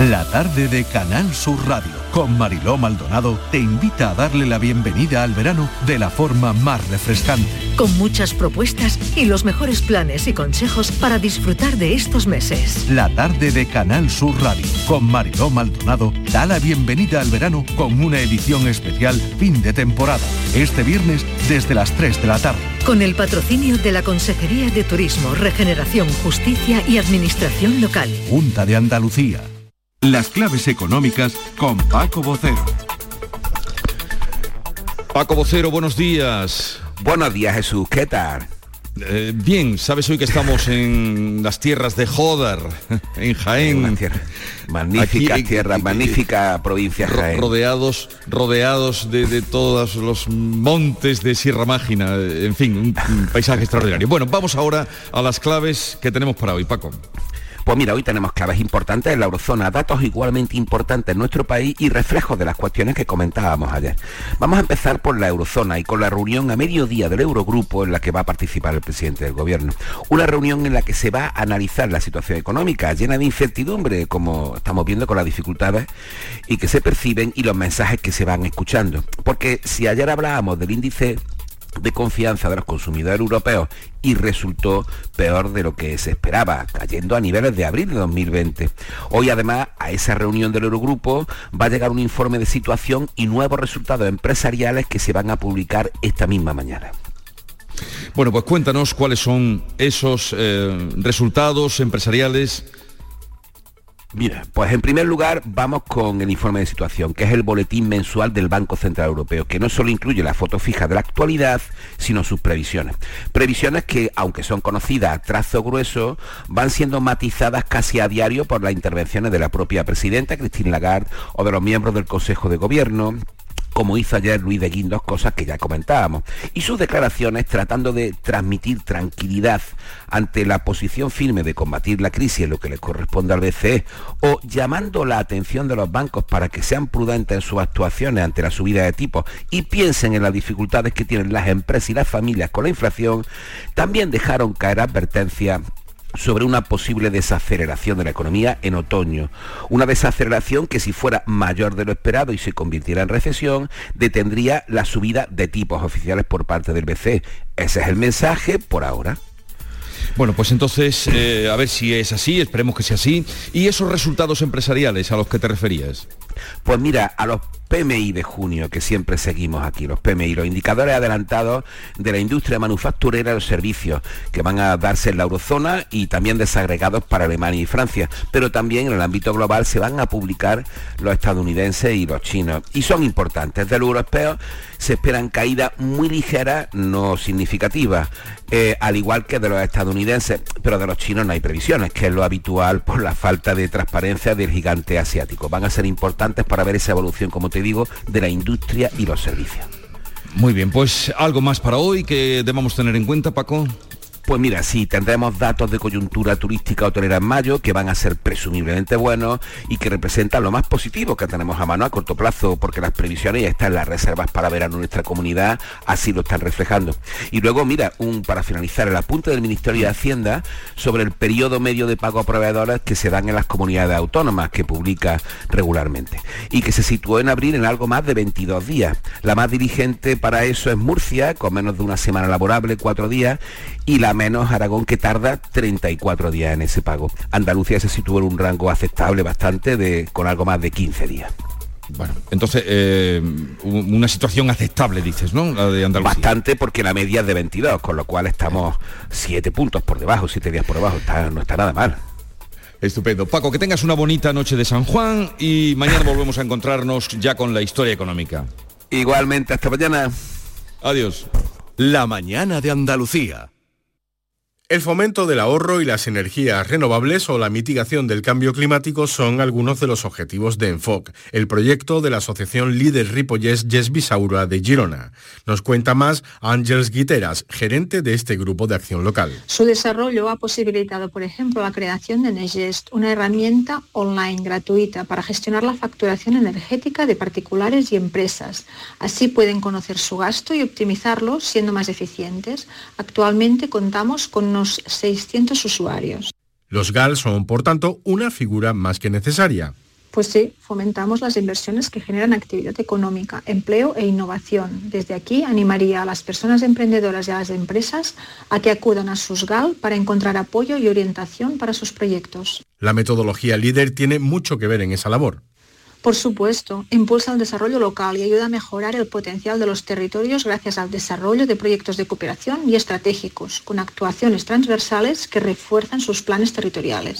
La tarde de Canal Sur Radio con Mariló Maldonado te invita a darle la bienvenida al verano de la forma más refrescante. Con muchas propuestas y los mejores planes y consejos para disfrutar de estos meses. La tarde de Canal Sur Radio con Mariló Maldonado da la bienvenida al verano con una edición especial fin de temporada. Este viernes desde las 3 de la tarde. Con el patrocinio de la Consejería de Turismo, Regeneración, Justicia y Administración Local. Junta de Andalucía. Las claves económicas con Paco Vocero. Paco Vocero, buenos días. Buenos días Jesús, ¿qué tal? Eh, bien, sabes hoy que estamos en las tierras de Jodar, en Jaén. Magnífica tierra, magnífica provincia Jaén. Rodeados, rodeados de, todos los montes de Sierra Mágina, en fin, un paisaje extraordinario. Bueno, vamos ahora a las claves que tenemos para hoy, Paco. Pues mira, hoy tenemos claves importantes en la eurozona, datos igualmente importantes en nuestro país y reflejos de las cuestiones que comentábamos ayer. Vamos a empezar por la eurozona y con la reunión a mediodía del Eurogrupo en la que va a participar el presidente del gobierno. Una reunión en la que se va a analizar la situación económica llena de incertidumbre, como estamos viendo con las dificultades y que se perciben y los mensajes que se van escuchando. Porque si ayer hablábamos del índice de confianza de los consumidores europeos y resultó peor de lo que se esperaba, cayendo a niveles de abril de 2020. Hoy además a esa reunión del Eurogrupo va a llegar un informe de situación y nuevos resultados empresariales que se van a publicar esta misma mañana. Bueno, pues cuéntanos cuáles son esos eh, resultados empresariales Mira, pues en primer lugar vamos con el informe de situación, que es el boletín mensual del Banco Central Europeo, que no solo incluye la foto fija de la actualidad, sino sus previsiones. Previsiones que, aunque son conocidas a trazo grueso, van siendo matizadas casi a diario por las intervenciones de la propia presidenta, Christine Lagarde, o de los miembros del Consejo de Gobierno, como hizo ayer Luis de Guindos, cosas que ya comentábamos, y sus declaraciones tratando de transmitir tranquilidad ante la posición firme de combatir la crisis en lo que le corresponde al BCE, o llamando la atención de los bancos para que sean prudentes en sus actuaciones ante la subida de tipos y piensen en las dificultades que tienen las empresas y las familias con la inflación, también dejaron caer advertencias sobre una posible desaceleración de la economía en otoño. Una desaceleración que si fuera mayor de lo esperado y se convirtiera en recesión, detendría la subida de tipos oficiales por parte del BCE. Ese es el mensaje por ahora. Bueno, pues entonces, eh, a ver si es así, esperemos que sea así. ¿Y esos resultados empresariales a los que te referías? Pues mira, a los PMI de junio, que siempre seguimos aquí, los PMI, los indicadores adelantados de la industria manufacturera los servicios, que van a darse en la eurozona y también desagregados para Alemania y Francia. Pero también en el ámbito global se van a publicar los estadounidenses y los chinos. Y son importantes. Del europeo se esperan caídas muy ligeras, no significativas, eh, al igual que de los estadounidenses, pero de los chinos no hay previsiones, que es lo habitual por la falta de transparencia del gigante asiático. Van a ser importantes para ver esa evolución, como te digo, de la industria y los servicios. Muy bien, pues algo más para hoy que debamos tener en cuenta, Paco. Pues mira, sí, tendremos datos de coyuntura turística hotelera en mayo que van a ser presumiblemente buenos y que representan lo más positivo que tenemos a mano a corto plazo, porque las previsiones ya están las reservas para verano en nuestra comunidad, así lo están reflejando. Y luego, mira, un para finalizar, el apunte del Ministerio de Hacienda sobre el periodo medio de pago a proveedores que se dan en las comunidades autónomas que publica regularmente y que se situó en abril en algo más de 22 días. La más dirigente para eso es Murcia, con menos de una semana laborable, cuatro días, y la menos Aragón que tarda 34 días en ese pago. Andalucía se situó en un rango aceptable bastante de con algo más de 15 días. Bueno, entonces, eh, una situación aceptable, dices, ¿no? La de Andalucía. Bastante porque la media es de 22, con lo cual estamos 7 puntos por debajo, 7 días por debajo, no está nada mal. Estupendo. Paco, que tengas una bonita noche de San Juan y mañana volvemos a encontrarnos ya con la historia económica. Igualmente, hasta mañana. Adiós. La mañana de Andalucía. El fomento del ahorro y las energías renovables o la mitigación del cambio climático son algunos de los objetivos de Enfoc, el proyecto de la asociación Líder Ripollès Yes Bisaura de Girona. Nos cuenta más Ángels Guiteras, gerente de este grupo de acción local. Su desarrollo ha posibilitado, por ejemplo, la creación de Negest, una herramienta online gratuita para gestionar la facturación energética de particulares y empresas. Así pueden conocer su gasto y optimizarlo siendo más eficientes. Actualmente contamos con 600 usuarios. Los GAL son, por tanto, una figura más que necesaria. Pues sí, fomentamos las inversiones que generan actividad económica, empleo e innovación. Desde aquí animaría a las personas emprendedoras y a las empresas a que acudan a sus GAL para encontrar apoyo y orientación para sus proyectos. La metodología líder tiene mucho que ver en esa labor. Por supuesto, impulsa el desarrollo local y ayuda a mejorar el potencial de los territorios gracias al desarrollo de proyectos de cooperación y estratégicos, con actuaciones transversales que refuerzan sus planes territoriales.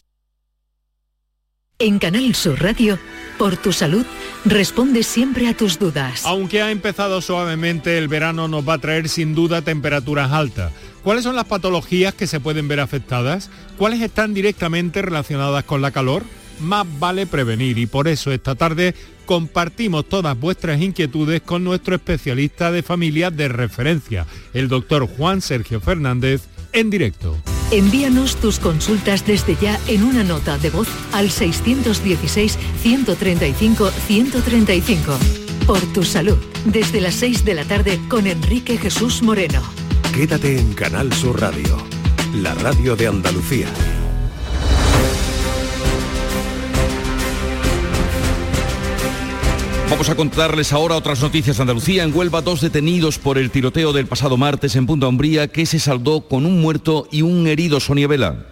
En Canal Sur Radio, por tu salud, responde siempre a tus dudas. Aunque ha empezado suavemente, el verano nos va a traer sin duda temperaturas altas. ¿Cuáles son las patologías que se pueden ver afectadas? ¿Cuáles están directamente relacionadas con la calor? Más vale prevenir y por eso esta tarde compartimos todas vuestras inquietudes con nuestro especialista de familia de referencia, el doctor Juan Sergio Fernández, en directo. Envíanos tus consultas desde ya en una nota de voz al 616-135-135. Por tu salud, desde las 6 de la tarde con Enrique Jesús Moreno. Quédate en Canal Sur Radio, la radio de Andalucía. Vamos a contarles ahora otras noticias de Andalucía. En Huelva, dos detenidos por el tiroteo del pasado martes en Punta Umbría, que se saldó con un muerto y un herido, Sonia Vela.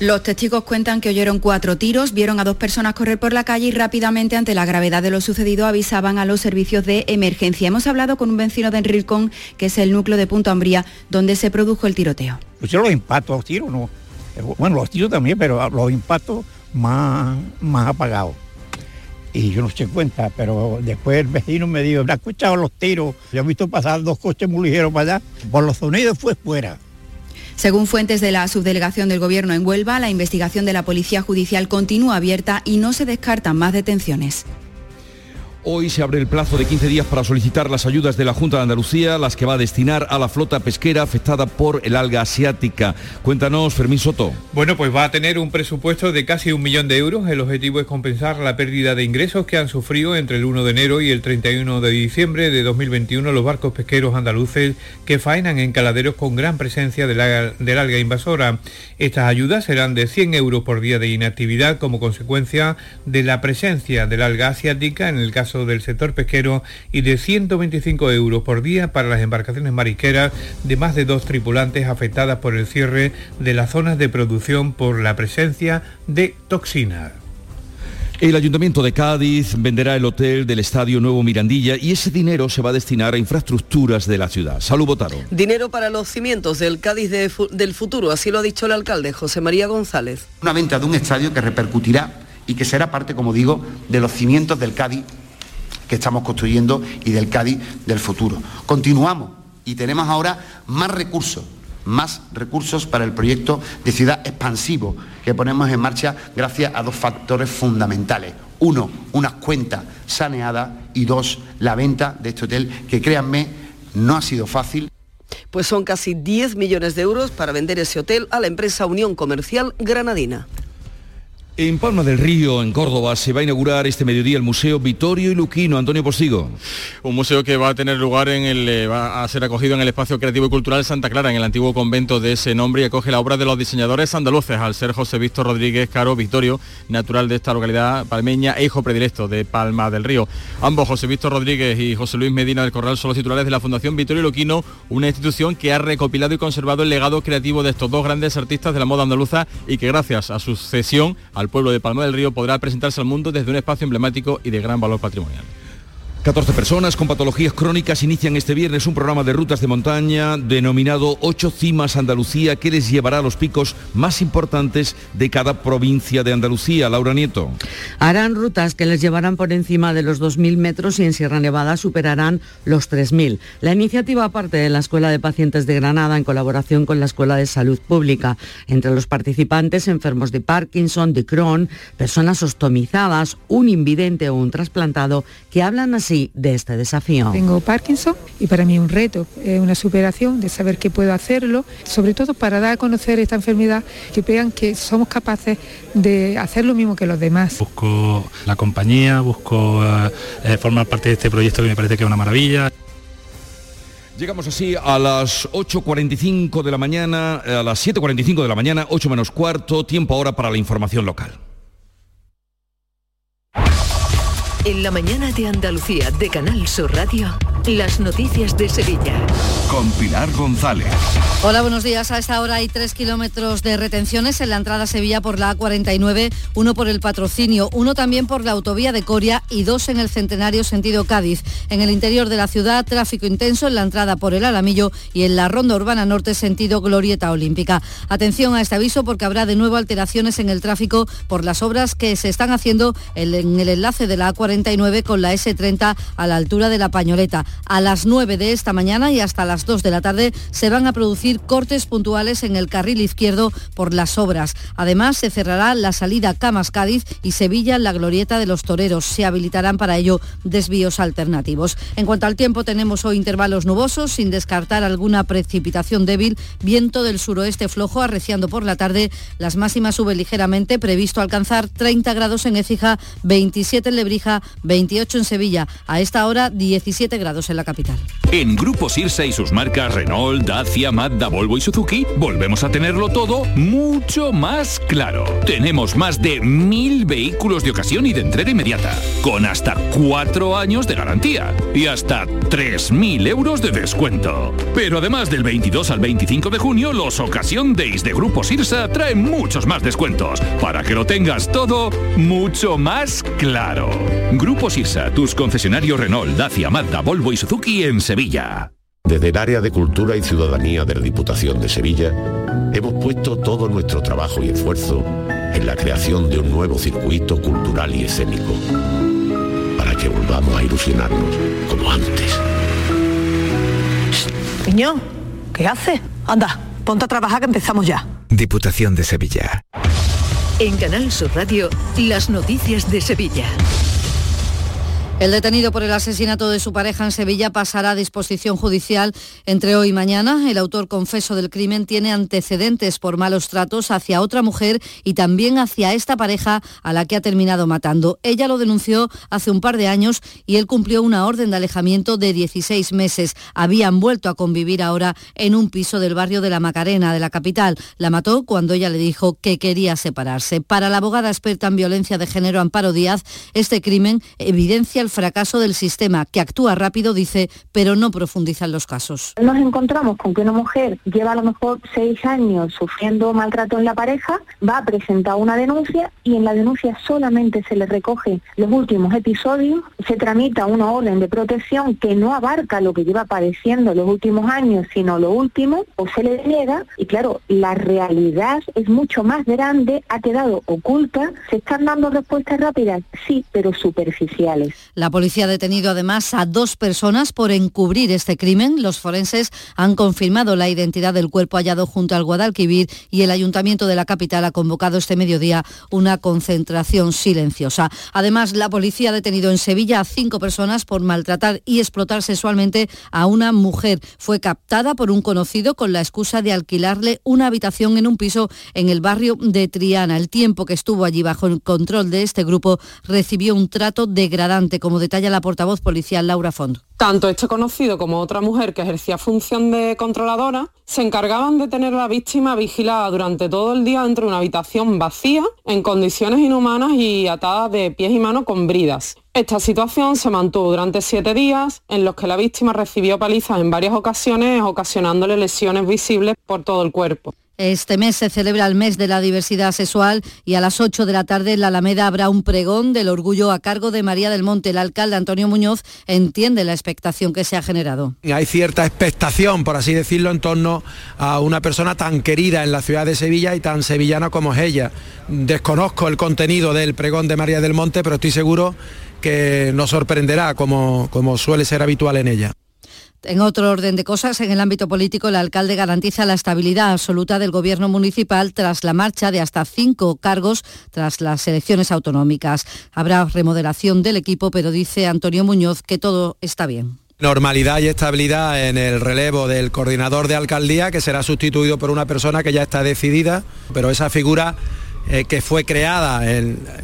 Los testigos cuentan que oyeron cuatro tiros, vieron a dos personas correr por la calle y rápidamente ante la gravedad de lo sucedido avisaban a los servicios de emergencia. Hemos hablado con un vecino de Enrilcón, que es el núcleo de Punta Umbría, donde se produjo el tiroteo. Pusieron los impactos, los tiros no. Bueno, los tiros también, pero los impactos más, más apagados y yo no se cuenta, pero después el vecino me dijo, ¿ha escuchado los tiros? Yo he visto pasar dos coches muy ligeros para allá, por los sonidos fue fuera. Según fuentes de la subdelegación del Gobierno en Huelva, la investigación de la Policía Judicial continúa abierta y no se descartan más detenciones. Hoy se abre el plazo de 15 días para solicitar las ayudas de la Junta de Andalucía, las que va a destinar a la flota pesquera afectada por el alga asiática. Cuéntanos, Fermín Soto. Bueno, pues va a tener un presupuesto de casi un millón de euros. El objetivo es compensar la pérdida de ingresos que han sufrido entre el 1 de enero y el 31 de diciembre de 2021 los barcos pesqueros andaluces que faenan en caladeros con gran presencia del alga invasora. Estas ayudas serán de 100 euros por día de inactividad como consecuencia de la presencia del alga asiática en el caso del sector pesquero y de 125 euros por día para las embarcaciones marisqueras de más de dos tripulantes afectadas por el cierre de las zonas de producción por la presencia de toxinas. El Ayuntamiento de Cádiz venderá el hotel del Estadio Nuevo Mirandilla y ese dinero se va a destinar a infraestructuras de la ciudad. Salud, Botaro. Dinero para los cimientos del Cádiz del futuro, así lo ha dicho el alcalde José María González. Una venta de un estadio que repercutirá y que será parte, como digo, de los cimientos del Cádiz que estamos construyendo y del Cádiz del futuro. Continuamos y tenemos ahora más recursos, más recursos para el proyecto de ciudad expansivo que ponemos en marcha gracias a dos factores fundamentales. Uno, unas cuentas saneadas y dos, la venta de este hotel que créanme no ha sido fácil. Pues son casi 10 millones de euros para vender ese hotel a la empresa Unión Comercial Granadina. En Palma del Río, en Córdoba, se va a inaugurar este mediodía el Museo Vittorio y Luquino. Antonio Postigo. Un museo que va a tener lugar en el, eh, va a ser acogido en el espacio creativo y cultural Santa Clara, en el antiguo convento de ese nombre y acoge la obra de los diseñadores andaluces, al ser José Víctor Rodríguez Caro Vittorio, natural de esta localidad palmeña e hijo predilecto de Palma del Río. Ambos, José Víctor Rodríguez y José Luis Medina del Corral, son los titulares de la Fundación Vittorio y Luquino, una institución que ha recopilado y conservado el legado creativo de estos dos grandes artistas de la moda andaluza y que gracias a su cesión al pueblo de Palma del Río podrá presentarse al mundo desde un espacio emblemático y de gran valor patrimonial. 14 personas con patologías crónicas inician este viernes un programa de rutas de montaña denominado Ocho Cimas Andalucía que les llevará a los picos más importantes de cada provincia de Andalucía. Laura Nieto. Harán rutas que les llevarán por encima de los 2.000 metros y en Sierra Nevada superarán los 3.000. La iniciativa parte de la Escuela de Pacientes de Granada en colaboración con la Escuela de Salud Pública. Entre los participantes, enfermos de Parkinson, de Crohn, personas ostomizadas, un invidente o un trasplantado que hablan así de este desafío. Tengo Parkinson y para mí es un reto, es una superación de saber que puedo hacerlo, sobre todo para dar a conocer esta enfermedad, que vean que somos capaces de hacer lo mismo que los demás. Busco la compañía, busco eh, eh, formar parte de este proyecto que me parece que es una maravilla. Llegamos así a las 8.45 de la mañana, a las 7.45 de la mañana, 8 menos cuarto, tiempo ahora para la información local. En la mañana de Andalucía de Canal Sur Radio, las noticias de Sevilla. Con Pilar González. Hola, buenos días. A esta hora hay tres kilómetros de retenciones en la entrada a Sevilla por la A49, uno por el patrocinio, uno también por la autovía de Coria y dos en el centenario sentido Cádiz. En el interior de la ciudad, tráfico intenso en la entrada por el Alamillo y en la ronda urbana norte sentido Glorieta Olímpica. Atención a este aviso porque habrá de nuevo alteraciones en el tráfico por las obras que se están haciendo en el enlace de la A49 con la S30 a la altura de la Pañoleta. A las 9 de esta mañana y hasta las 2 de la tarde se van a producir cortes puntuales en el carril izquierdo por las obras. Además, se cerrará la salida Camas-Cádiz y Sevilla la glorieta de los toreros. Se habilitarán para ello desvíos alternativos. En cuanto al tiempo, tenemos hoy intervalos nubosos, sin descartar alguna precipitación débil, viento del suroeste flojo arreciando por la tarde. Las máximas suben ligeramente, previsto alcanzar 30 grados en Écija, 27 en Lebrija, 28 en Sevilla, a esta hora 17 grados en la capital. En Grupo Sirsa y sus marcas Renault, Dacia, Mazda, Volvo y Suzuki, volvemos a tenerlo todo mucho más claro. Tenemos más de mil vehículos de ocasión y de entrega inmediata, con hasta cuatro años de garantía y hasta 3.000 euros de descuento. Pero además del 22 al 25 de junio, los Ocasión Days de Grupo Sirsa traen muchos más descuentos, para que lo tengas todo mucho más claro. Grupo Sirsa, tus concesionarios Renault, Dacia, Mazda, Volvo y Suzuki en Sevilla. Desde el área de Cultura y Ciudadanía de la Diputación de Sevilla, hemos puesto todo nuestro trabajo y esfuerzo en la creación de un nuevo circuito cultural y escénico, para que volvamos a ilusionarnos como antes. Niño, ¿qué hace? Anda, ponte a trabajar que empezamos ya. Diputación de Sevilla. En Canal Sur Radio, las noticias de Sevilla. El detenido por el asesinato de su pareja en Sevilla pasará a disposición judicial entre hoy y mañana. El autor confeso del crimen tiene antecedentes por malos tratos hacia otra mujer y también hacia esta pareja a la que ha terminado matando. Ella lo denunció hace un par de años y él cumplió una orden de alejamiento de 16 meses. Habían vuelto a convivir ahora en un piso del barrio de la Macarena, de la capital. La mató cuando ella le dijo que quería separarse. Para la abogada experta en violencia de género Amparo Díaz, este crimen evidencia el fracaso del sistema, que actúa rápido, dice, pero no profundiza en los casos. Nos encontramos con que una mujer lleva a lo mejor seis años sufriendo maltrato en la pareja, va a presentar una denuncia y en la denuncia solamente se le recoge los últimos episodios, se tramita una orden de protección que no abarca lo que lleva padeciendo los últimos años, sino lo último, o se le niega y claro, la realidad es mucho más grande, ha quedado oculta, se están dando respuestas rápidas, sí, pero superficiales. La policía ha detenido además a dos personas por encubrir este crimen. Los forenses han confirmado la identidad del cuerpo hallado junto al Guadalquivir y el ayuntamiento de la capital ha convocado este mediodía una concentración silenciosa. Además, la policía ha detenido en Sevilla a cinco personas por maltratar y explotar sexualmente a una mujer. Fue captada por un conocido con la excusa de alquilarle una habitación en un piso en el barrio de Triana. El tiempo que estuvo allí bajo el control de este grupo recibió un trato degradante, como detalla la portavoz policial Laura Font. Tanto este conocido como otra mujer que ejercía función de controladora se encargaban de tener a la víctima vigilada durante todo el día dentro de una habitación vacía, en condiciones inhumanas y atada de pies y manos con bridas. Esta situación se mantuvo durante siete días, en los que la víctima recibió palizas en varias ocasiones, ocasionándole lesiones visibles por todo el cuerpo. Este mes se celebra el mes de la diversidad sexual y a las 8 de la tarde en la Alameda habrá un pregón del orgullo a cargo de María del Monte. El alcalde Antonio Muñoz entiende la expectación que se ha generado. Hay cierta expectación, por así decirlo, en torno a una persona tan querida en la ciudad de Sevilla y tan sevillana como es ella. Desconozco el contenido del pregón de María del Monte, pero estoy seguro que nos sorprenderá como, como suele ser habitual en ella. En otro orden de cosas, en el ámbito político, el alcalde garantiza la estabilidad absoluta del gobierno municipal tras la marcha de hasta cinco cargos tras las elecciones autonómicas. Habrá remodelación del equipo, pero dice Antonio Muñoz que todo está bien normalidad y estabilidad en el relevo del coordinador de alcaldía, que será sustituido por una persona que ya está decidida, pero esa figura eh, que fue creada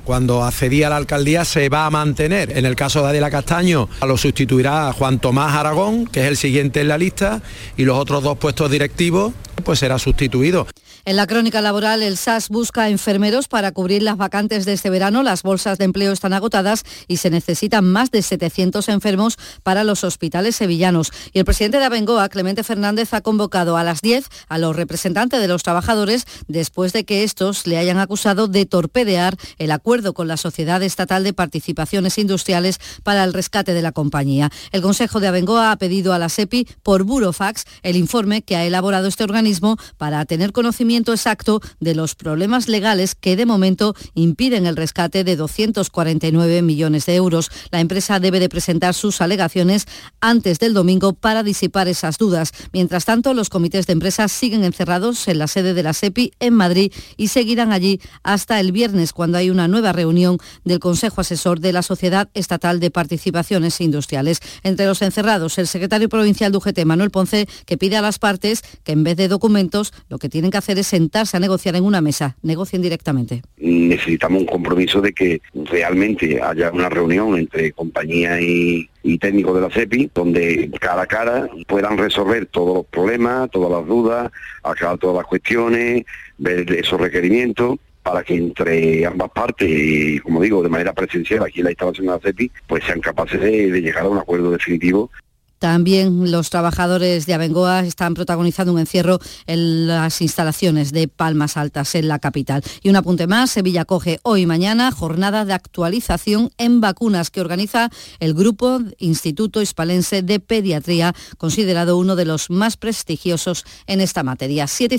cuando accedía a la alcaldía se va a mantener. En el caso de Adela Castaño lo sustituirá Juan Tomás Aragón, que es el siguiente en la lista, y los otros dos puestos directivos pues será sustituido. En la crónica laboral, el SAS busca enfermeros para cubrir las vacantes de este verano. Las bolsas de empleo están agotadas y se necesitan más de 700 enfermos para los hospitales sevillanos. Y el presidente de Abengoa, Clemente Fernández, ha convocado a las 10 a los representantes de los trabajadores después de que estos le hayan acusado de torpedear el acuerdo con la Sociedad Estatal de Participaciones Industriales para el rescate de la compañía. El Consejo de Abengoa ha pedido a la SEPI por burofax el informe que ha elaborado este organismo para tener conocimiento exacto de los problemas legales que de momento impiden el rescate de 249 millones de euros. La empresa debe de presentar sus alegaciones antes del domingo para disipar esas dudas. Mientras tanto, los comités de empresas siguen encerrados en la sede de la SEPI en Madrid y seguirán allí hasta el viernes cuando hay una nueva reunión del Consejo Asesor de la Sociedad Estatal de Participaciones Industriales. Entre los encerrados, el secretario provincial de UGT, Manuel Ponce, que pide a las partes que en vez de documentos, lo que tienen que hacer es sentarse a negociar en una mesa, negocien directamente. Necesitamos un compromiso de que realmente haya una reunión entre compañía y, técnicos de la CEPI, donde cara a cara puedan resolver todos los problemas, todas las dudas, aclarar todas las cuestiones, ver esos requerimientos para que entre ambas partes, y como digo, de manera presencial aquí en la instalación de la CEPI, pues sean capaces de llegar a un acuerdo definitivo también los trabajadores de Abengoa están protagonizando un encierro en las instalaciones de Palmas Altas, en la capital. Y un apunte más, Sevilla coge hoy y mañana jornada de actualización en vacunas que organiza el Grupo Instituto Hispalense de Pediatría, considerado uno de los más prestigiosos en esta materia. 7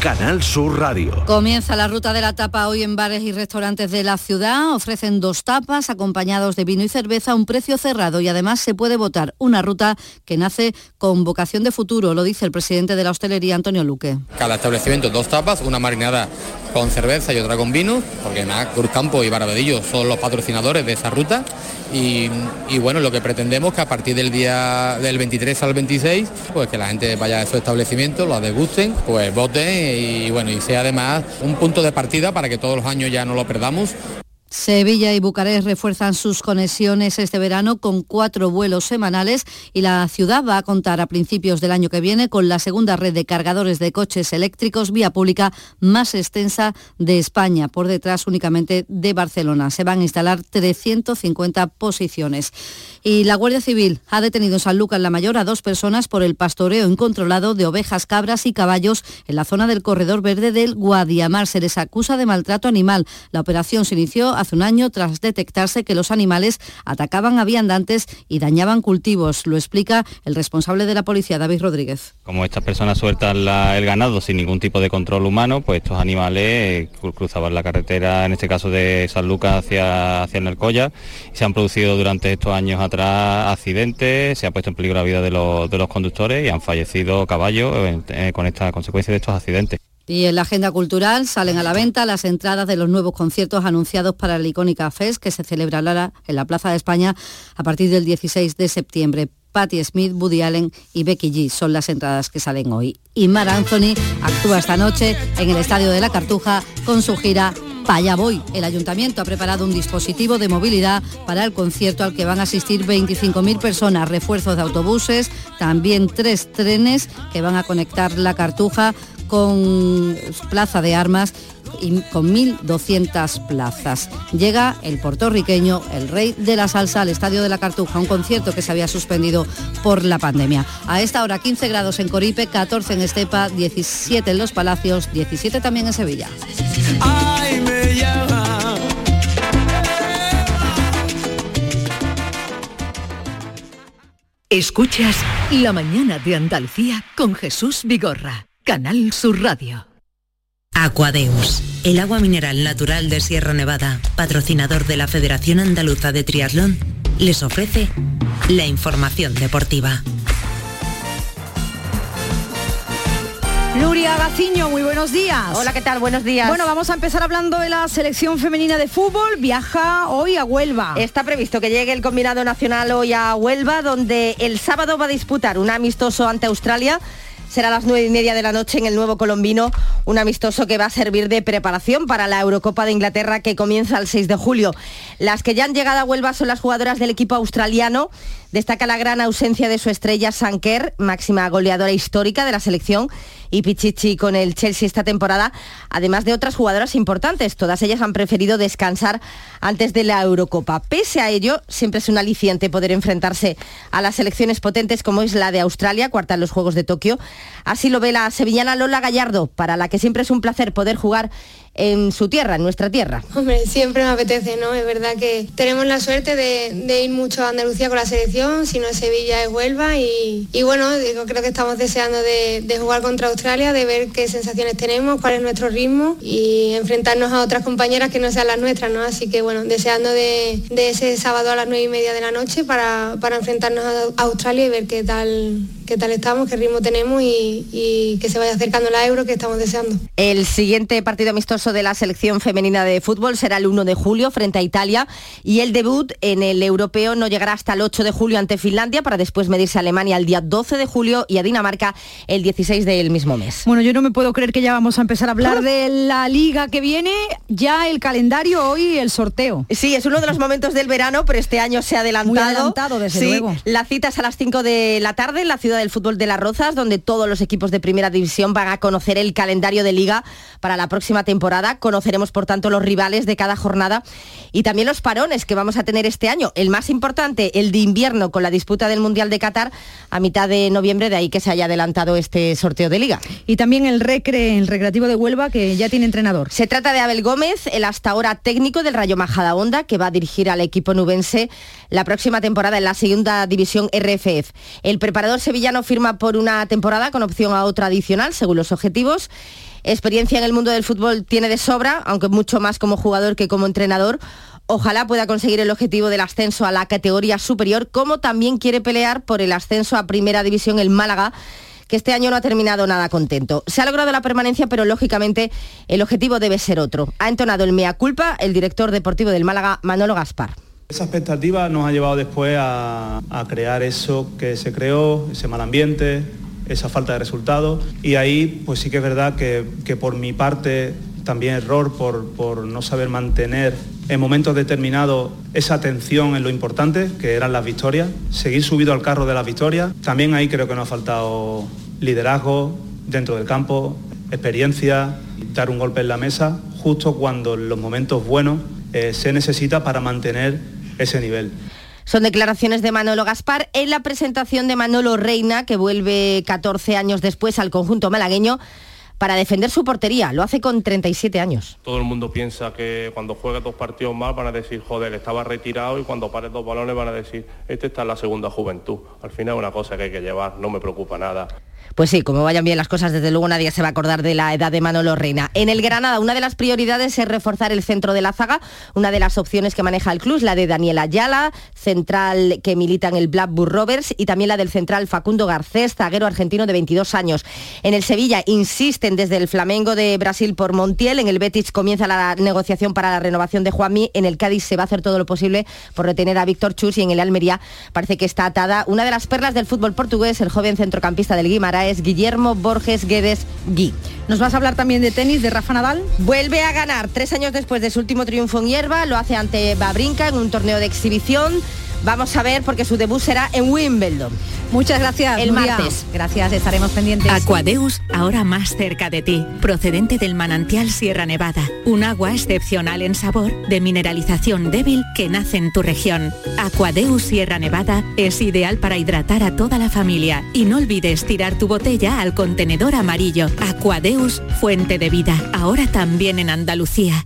Canal Sur Radio. Comienza la ruta de la tapa hoy en bares y restaurantes de la ciudad. Ofrecen dos tapas acompañados de vino y cerveza a un precio cerrado y además se puede votar una ruta que nace con vocación de futuro, lo dice el presidente de la hostelería Antonio Luque. Cada establecimiento dos tapas, una marinada con cerveza y otra con vino, porque más Campo y Barabedillo son los patrocinadores de esa ruta. Y, bueno, lo que pretendemos que a partir del día del 23 al 26, pues que la gente vaya a esos establecimientos, los degusten, pues voten y bueno, y sea además un punto de partida para que todos los años ya no lo perdamos Sevilla y Bucarest refuerzan sus conexiones este verano con cuatro vuelos semanales y la ciudad va a contar a principios del año que viene con la segunda red de cargadores de coches eléctricos vía pública más extensa de España, por detrás únicamente de Barcelona. Se van a instalar 350 posiciones. Y la Guardia Civil ha detenido en San Lucas la Mayor a dos personas por el pastoreo incontrolado de ovejas, cabras y caballos en la zona del corredor verde del Guadiamar. Se les acusa de maltrato animal. La operación se inició hace un año tras detectarse que los animales atacaban a viandantes y dañaban cultivos. Lo explica el responsable de la policía, David Rodríguez. Como estas personas sueltan el ganado sin ningún tipo de control humano, pues estos animales cruzaban la carretera, en este caso de San Lucas hacia, hacia Nercoya, y se han producido durante estos años tras accidentes, se ha puesto en peligro la vida de los, de los conductores y han fallecido caballos eh, con esta consecuencia de estos accidentes. Y en la agenda cultural salen a la venta las entradas de los nuevos conciertos anunciados para la icónica FES que se celebrará en la Plaza de España a partir del 16 de septiembre. Patti Smith, Woody Allen y Becky G son las entradas que salen hoy. Y Mar Anthony actúa esta noche en el Estadio de la Cartuja con su gira Vaya voy. El ayuntamiento ha preparado un dispositivo de movilidad para el concierto al que van a asistir 25.000 personas, refuerzos de autobuses, también tres trenes que van a conectar la Cartuja con Plaza de Armas y con 1.200 plazas. Llega el puertorriqueño, el rey de la salsa, al Estadio de la Cartuja, un concierto que se había suspendido por la pandemia. A esta hora 15 grados en Coripe, 14 en Estepa, 17 en Los Palacios, 17 también en Sevilla. Escuchas La mañana de Andalucía con Jesús Vigorra, Canal Sur Radio. Aquadeus, el agua mineral natural de Sierra Nevada, patrocinador de la Federación Andaluza de Triatlón, les ofrece la información deportiva. Nuria Gaciño, muy buenos días. Hola, ¿qué tal? Buenos días. Bueno, vamos a empezar hablando de la selección femenina de fútbol. Viaja hoy a Huelva. Está previsto que llegue el combinado nacional hoy a Huelva, donde el sábado va a disputar un amistoso ante Australia será a las nueve y media de la noche en el nuevo colombino, un amistoso que va a servir de preparación para la Eurocopa de Inglaterra que comienza el 6 de julio. Las que ya han llegado a Huelva son las jugadoras del equipo australiano Destaca la gran ausencia de su estrella Sanker, máxima goleadora histórica de la selección, y Pichichi con el Chelsea esta temporada, además de otras jugadoras importantes. Todas ellas han preferido descansar antes de la Eurocopa. Pese a ello, siempre es un aliciente poder enfrentarse a las selecciones potentes como es la de Australia, cuarta en los Juegos de Tokio. Así lo ve la sevillana Lola Gallardo, para la que siempre es un placer poder jugar en su tierra, en nuestra tierra. Hombre, siempre me apetece, ¿no? Es verdad que tenemos la suerte de, ir mucho a Andalucía con la selección, si no es Sevilla es Huelva y, bueno, digo, creo que estamos deseando de, jugar contra Australia, de ver qué sensaciones tenemos, cuál es nuestro ritmo y enfrentarnos a otras compañeras que no sean las nuestras, ¿no? Así que bueno, deseando de, ese sábado a las nueve y media de la noche para, para enfrentarnos a Australia y ver qué tal qué tal estamos, qué ritmo tenemos y, que se vaya acercando la euro que estamos deseando. El siguiente partido amistoso de la selección femenina de fútbol será el 1 de julio frente a Italia y el debut en el europeo no llegará hasta el 8 de julio ante Finlandia para después medirse a Alemania el día 12 de julio y a Dinamarca el 16 del mismo mes. Bueno, yo no me puedo creer que ya vamos a empezar a hablar de la liga que viene, ya el calendario hoy, el sorteo. Sí, es uno de los momentos del verano, pero este año se ha adelantado. Muy adelantado, desde luego. La cita es a las 5 de la tarde en la ciudad del fútbol de las Rozas, donde todos los equipos de primera división van a conocer el calendario de liga para la próxima temporada. Conoceremos, por tanto, los rivales de cada jornada y también los parones que vamos a tener este año. El más importante, el de invierno, con la disputa del Mundial de Qatar a mitad de noviembre, de ahí que se haya adelantado este sorteo de liga. Y también el Recre, el Recreativo de Huelva, que ya tiene entrenador. Se trata de Abel Gómez, el hasta ahora técnico del Rayo Majada Honda, que va a dirigir al equipo nubense la próxima temporada en la segunda división RFF. El preparador sevillano firma por una temporada con opción a otra adicional, según los objetivos. Experiencia en el mundo del fútbol tiene de sobra, aunque mucho más como jugador que como entrenador. Ojalá pueda conseguir el objetivo del ascenso a la categoría superior, como también quiere pelear por el ascenso a Primera División el Málaga que este año no ha terminado nada contento. Se ha logrado la permanencia, pero lógicamente el objetivo debe ser otro. Ha entonado el mea culpa el director deportivo del Málaga, Manolo Gaspar. Esa expectativa nos ha llevado después a, crear eso que se creó, ese mal ambiente, esa falta de resultados. Y ahí, pues sí que es verdad que, por mi parte también error por, por no saber mantener en momentos determinados esa atención en lo importante, que eran las victorias, seguir subido al carro de las victorias. También ahí creo que nos ha faltado liderazgo dentro del campo, experiencia, dar un golpe en la mesa, justo cuando en los momentos buenos eh, se necesita para mantener ese nivel. Son declaraciones de Manolo Gaspar en la presentación de Manolo Reina, que vuelve 14 años después al conjunto malagueño para defender su portería. Lo hace con 37 años. Todo el mundo piensa que cuando juegue dos partidos más van a decir, joder, estaba retirado y cuando pare dos balones van a decir, este está en la segunda juventud. Al final es una cosa que hay que llevar, no me preocupa nada. Pues sí, como vayan bien las cosas, desde luego nadie se va a acordar de la edad de Manolo Reina. En el Granada, una de las prioridades es reforzar el centro de la zaga. Una de las opciones que maneja el club, la de Daniela Ayala, central que milita en el Blackburn Rovers, y también la del central Facundo Garcés, zaguero argentino de 22 años. En el Sevilla insisten desde el Flamengo de Brasil por Montiel. En el Betis comienza la negociación para la renovación de Juanmi. En el Cádiz se va a hacer todo lo posible por retener a Víctor Chus y en el Almería parece que está atada una de las perlas del fútbol portugués, el joven centrocampista del Guimara es Guillermo Borges Guedes Gui. ¿Nos vas a hablar también de tenis, de Rafa Nadal? Vuelve a ganar tres años después de su último triunfo en hierba, lo hace ante Babrinka en un torneo de exhibición. Vamos a ver porque su debut será en Wimbledon. Muchas gracias. El martes. Gracias, estaremos pendientes. Aquadeus, ahora más cerca de ti, procedente del manantial Sierra Nevada, un agua excepcional en sabor, de mineralización débil que nace en tu región. Aquadeus Sierra Nevada es ideal para hidratar a toda la familia y no olvides tirar tu botella al contenedor amarillo. Aquadeus, fuente de vida, ahora también en Andalucía.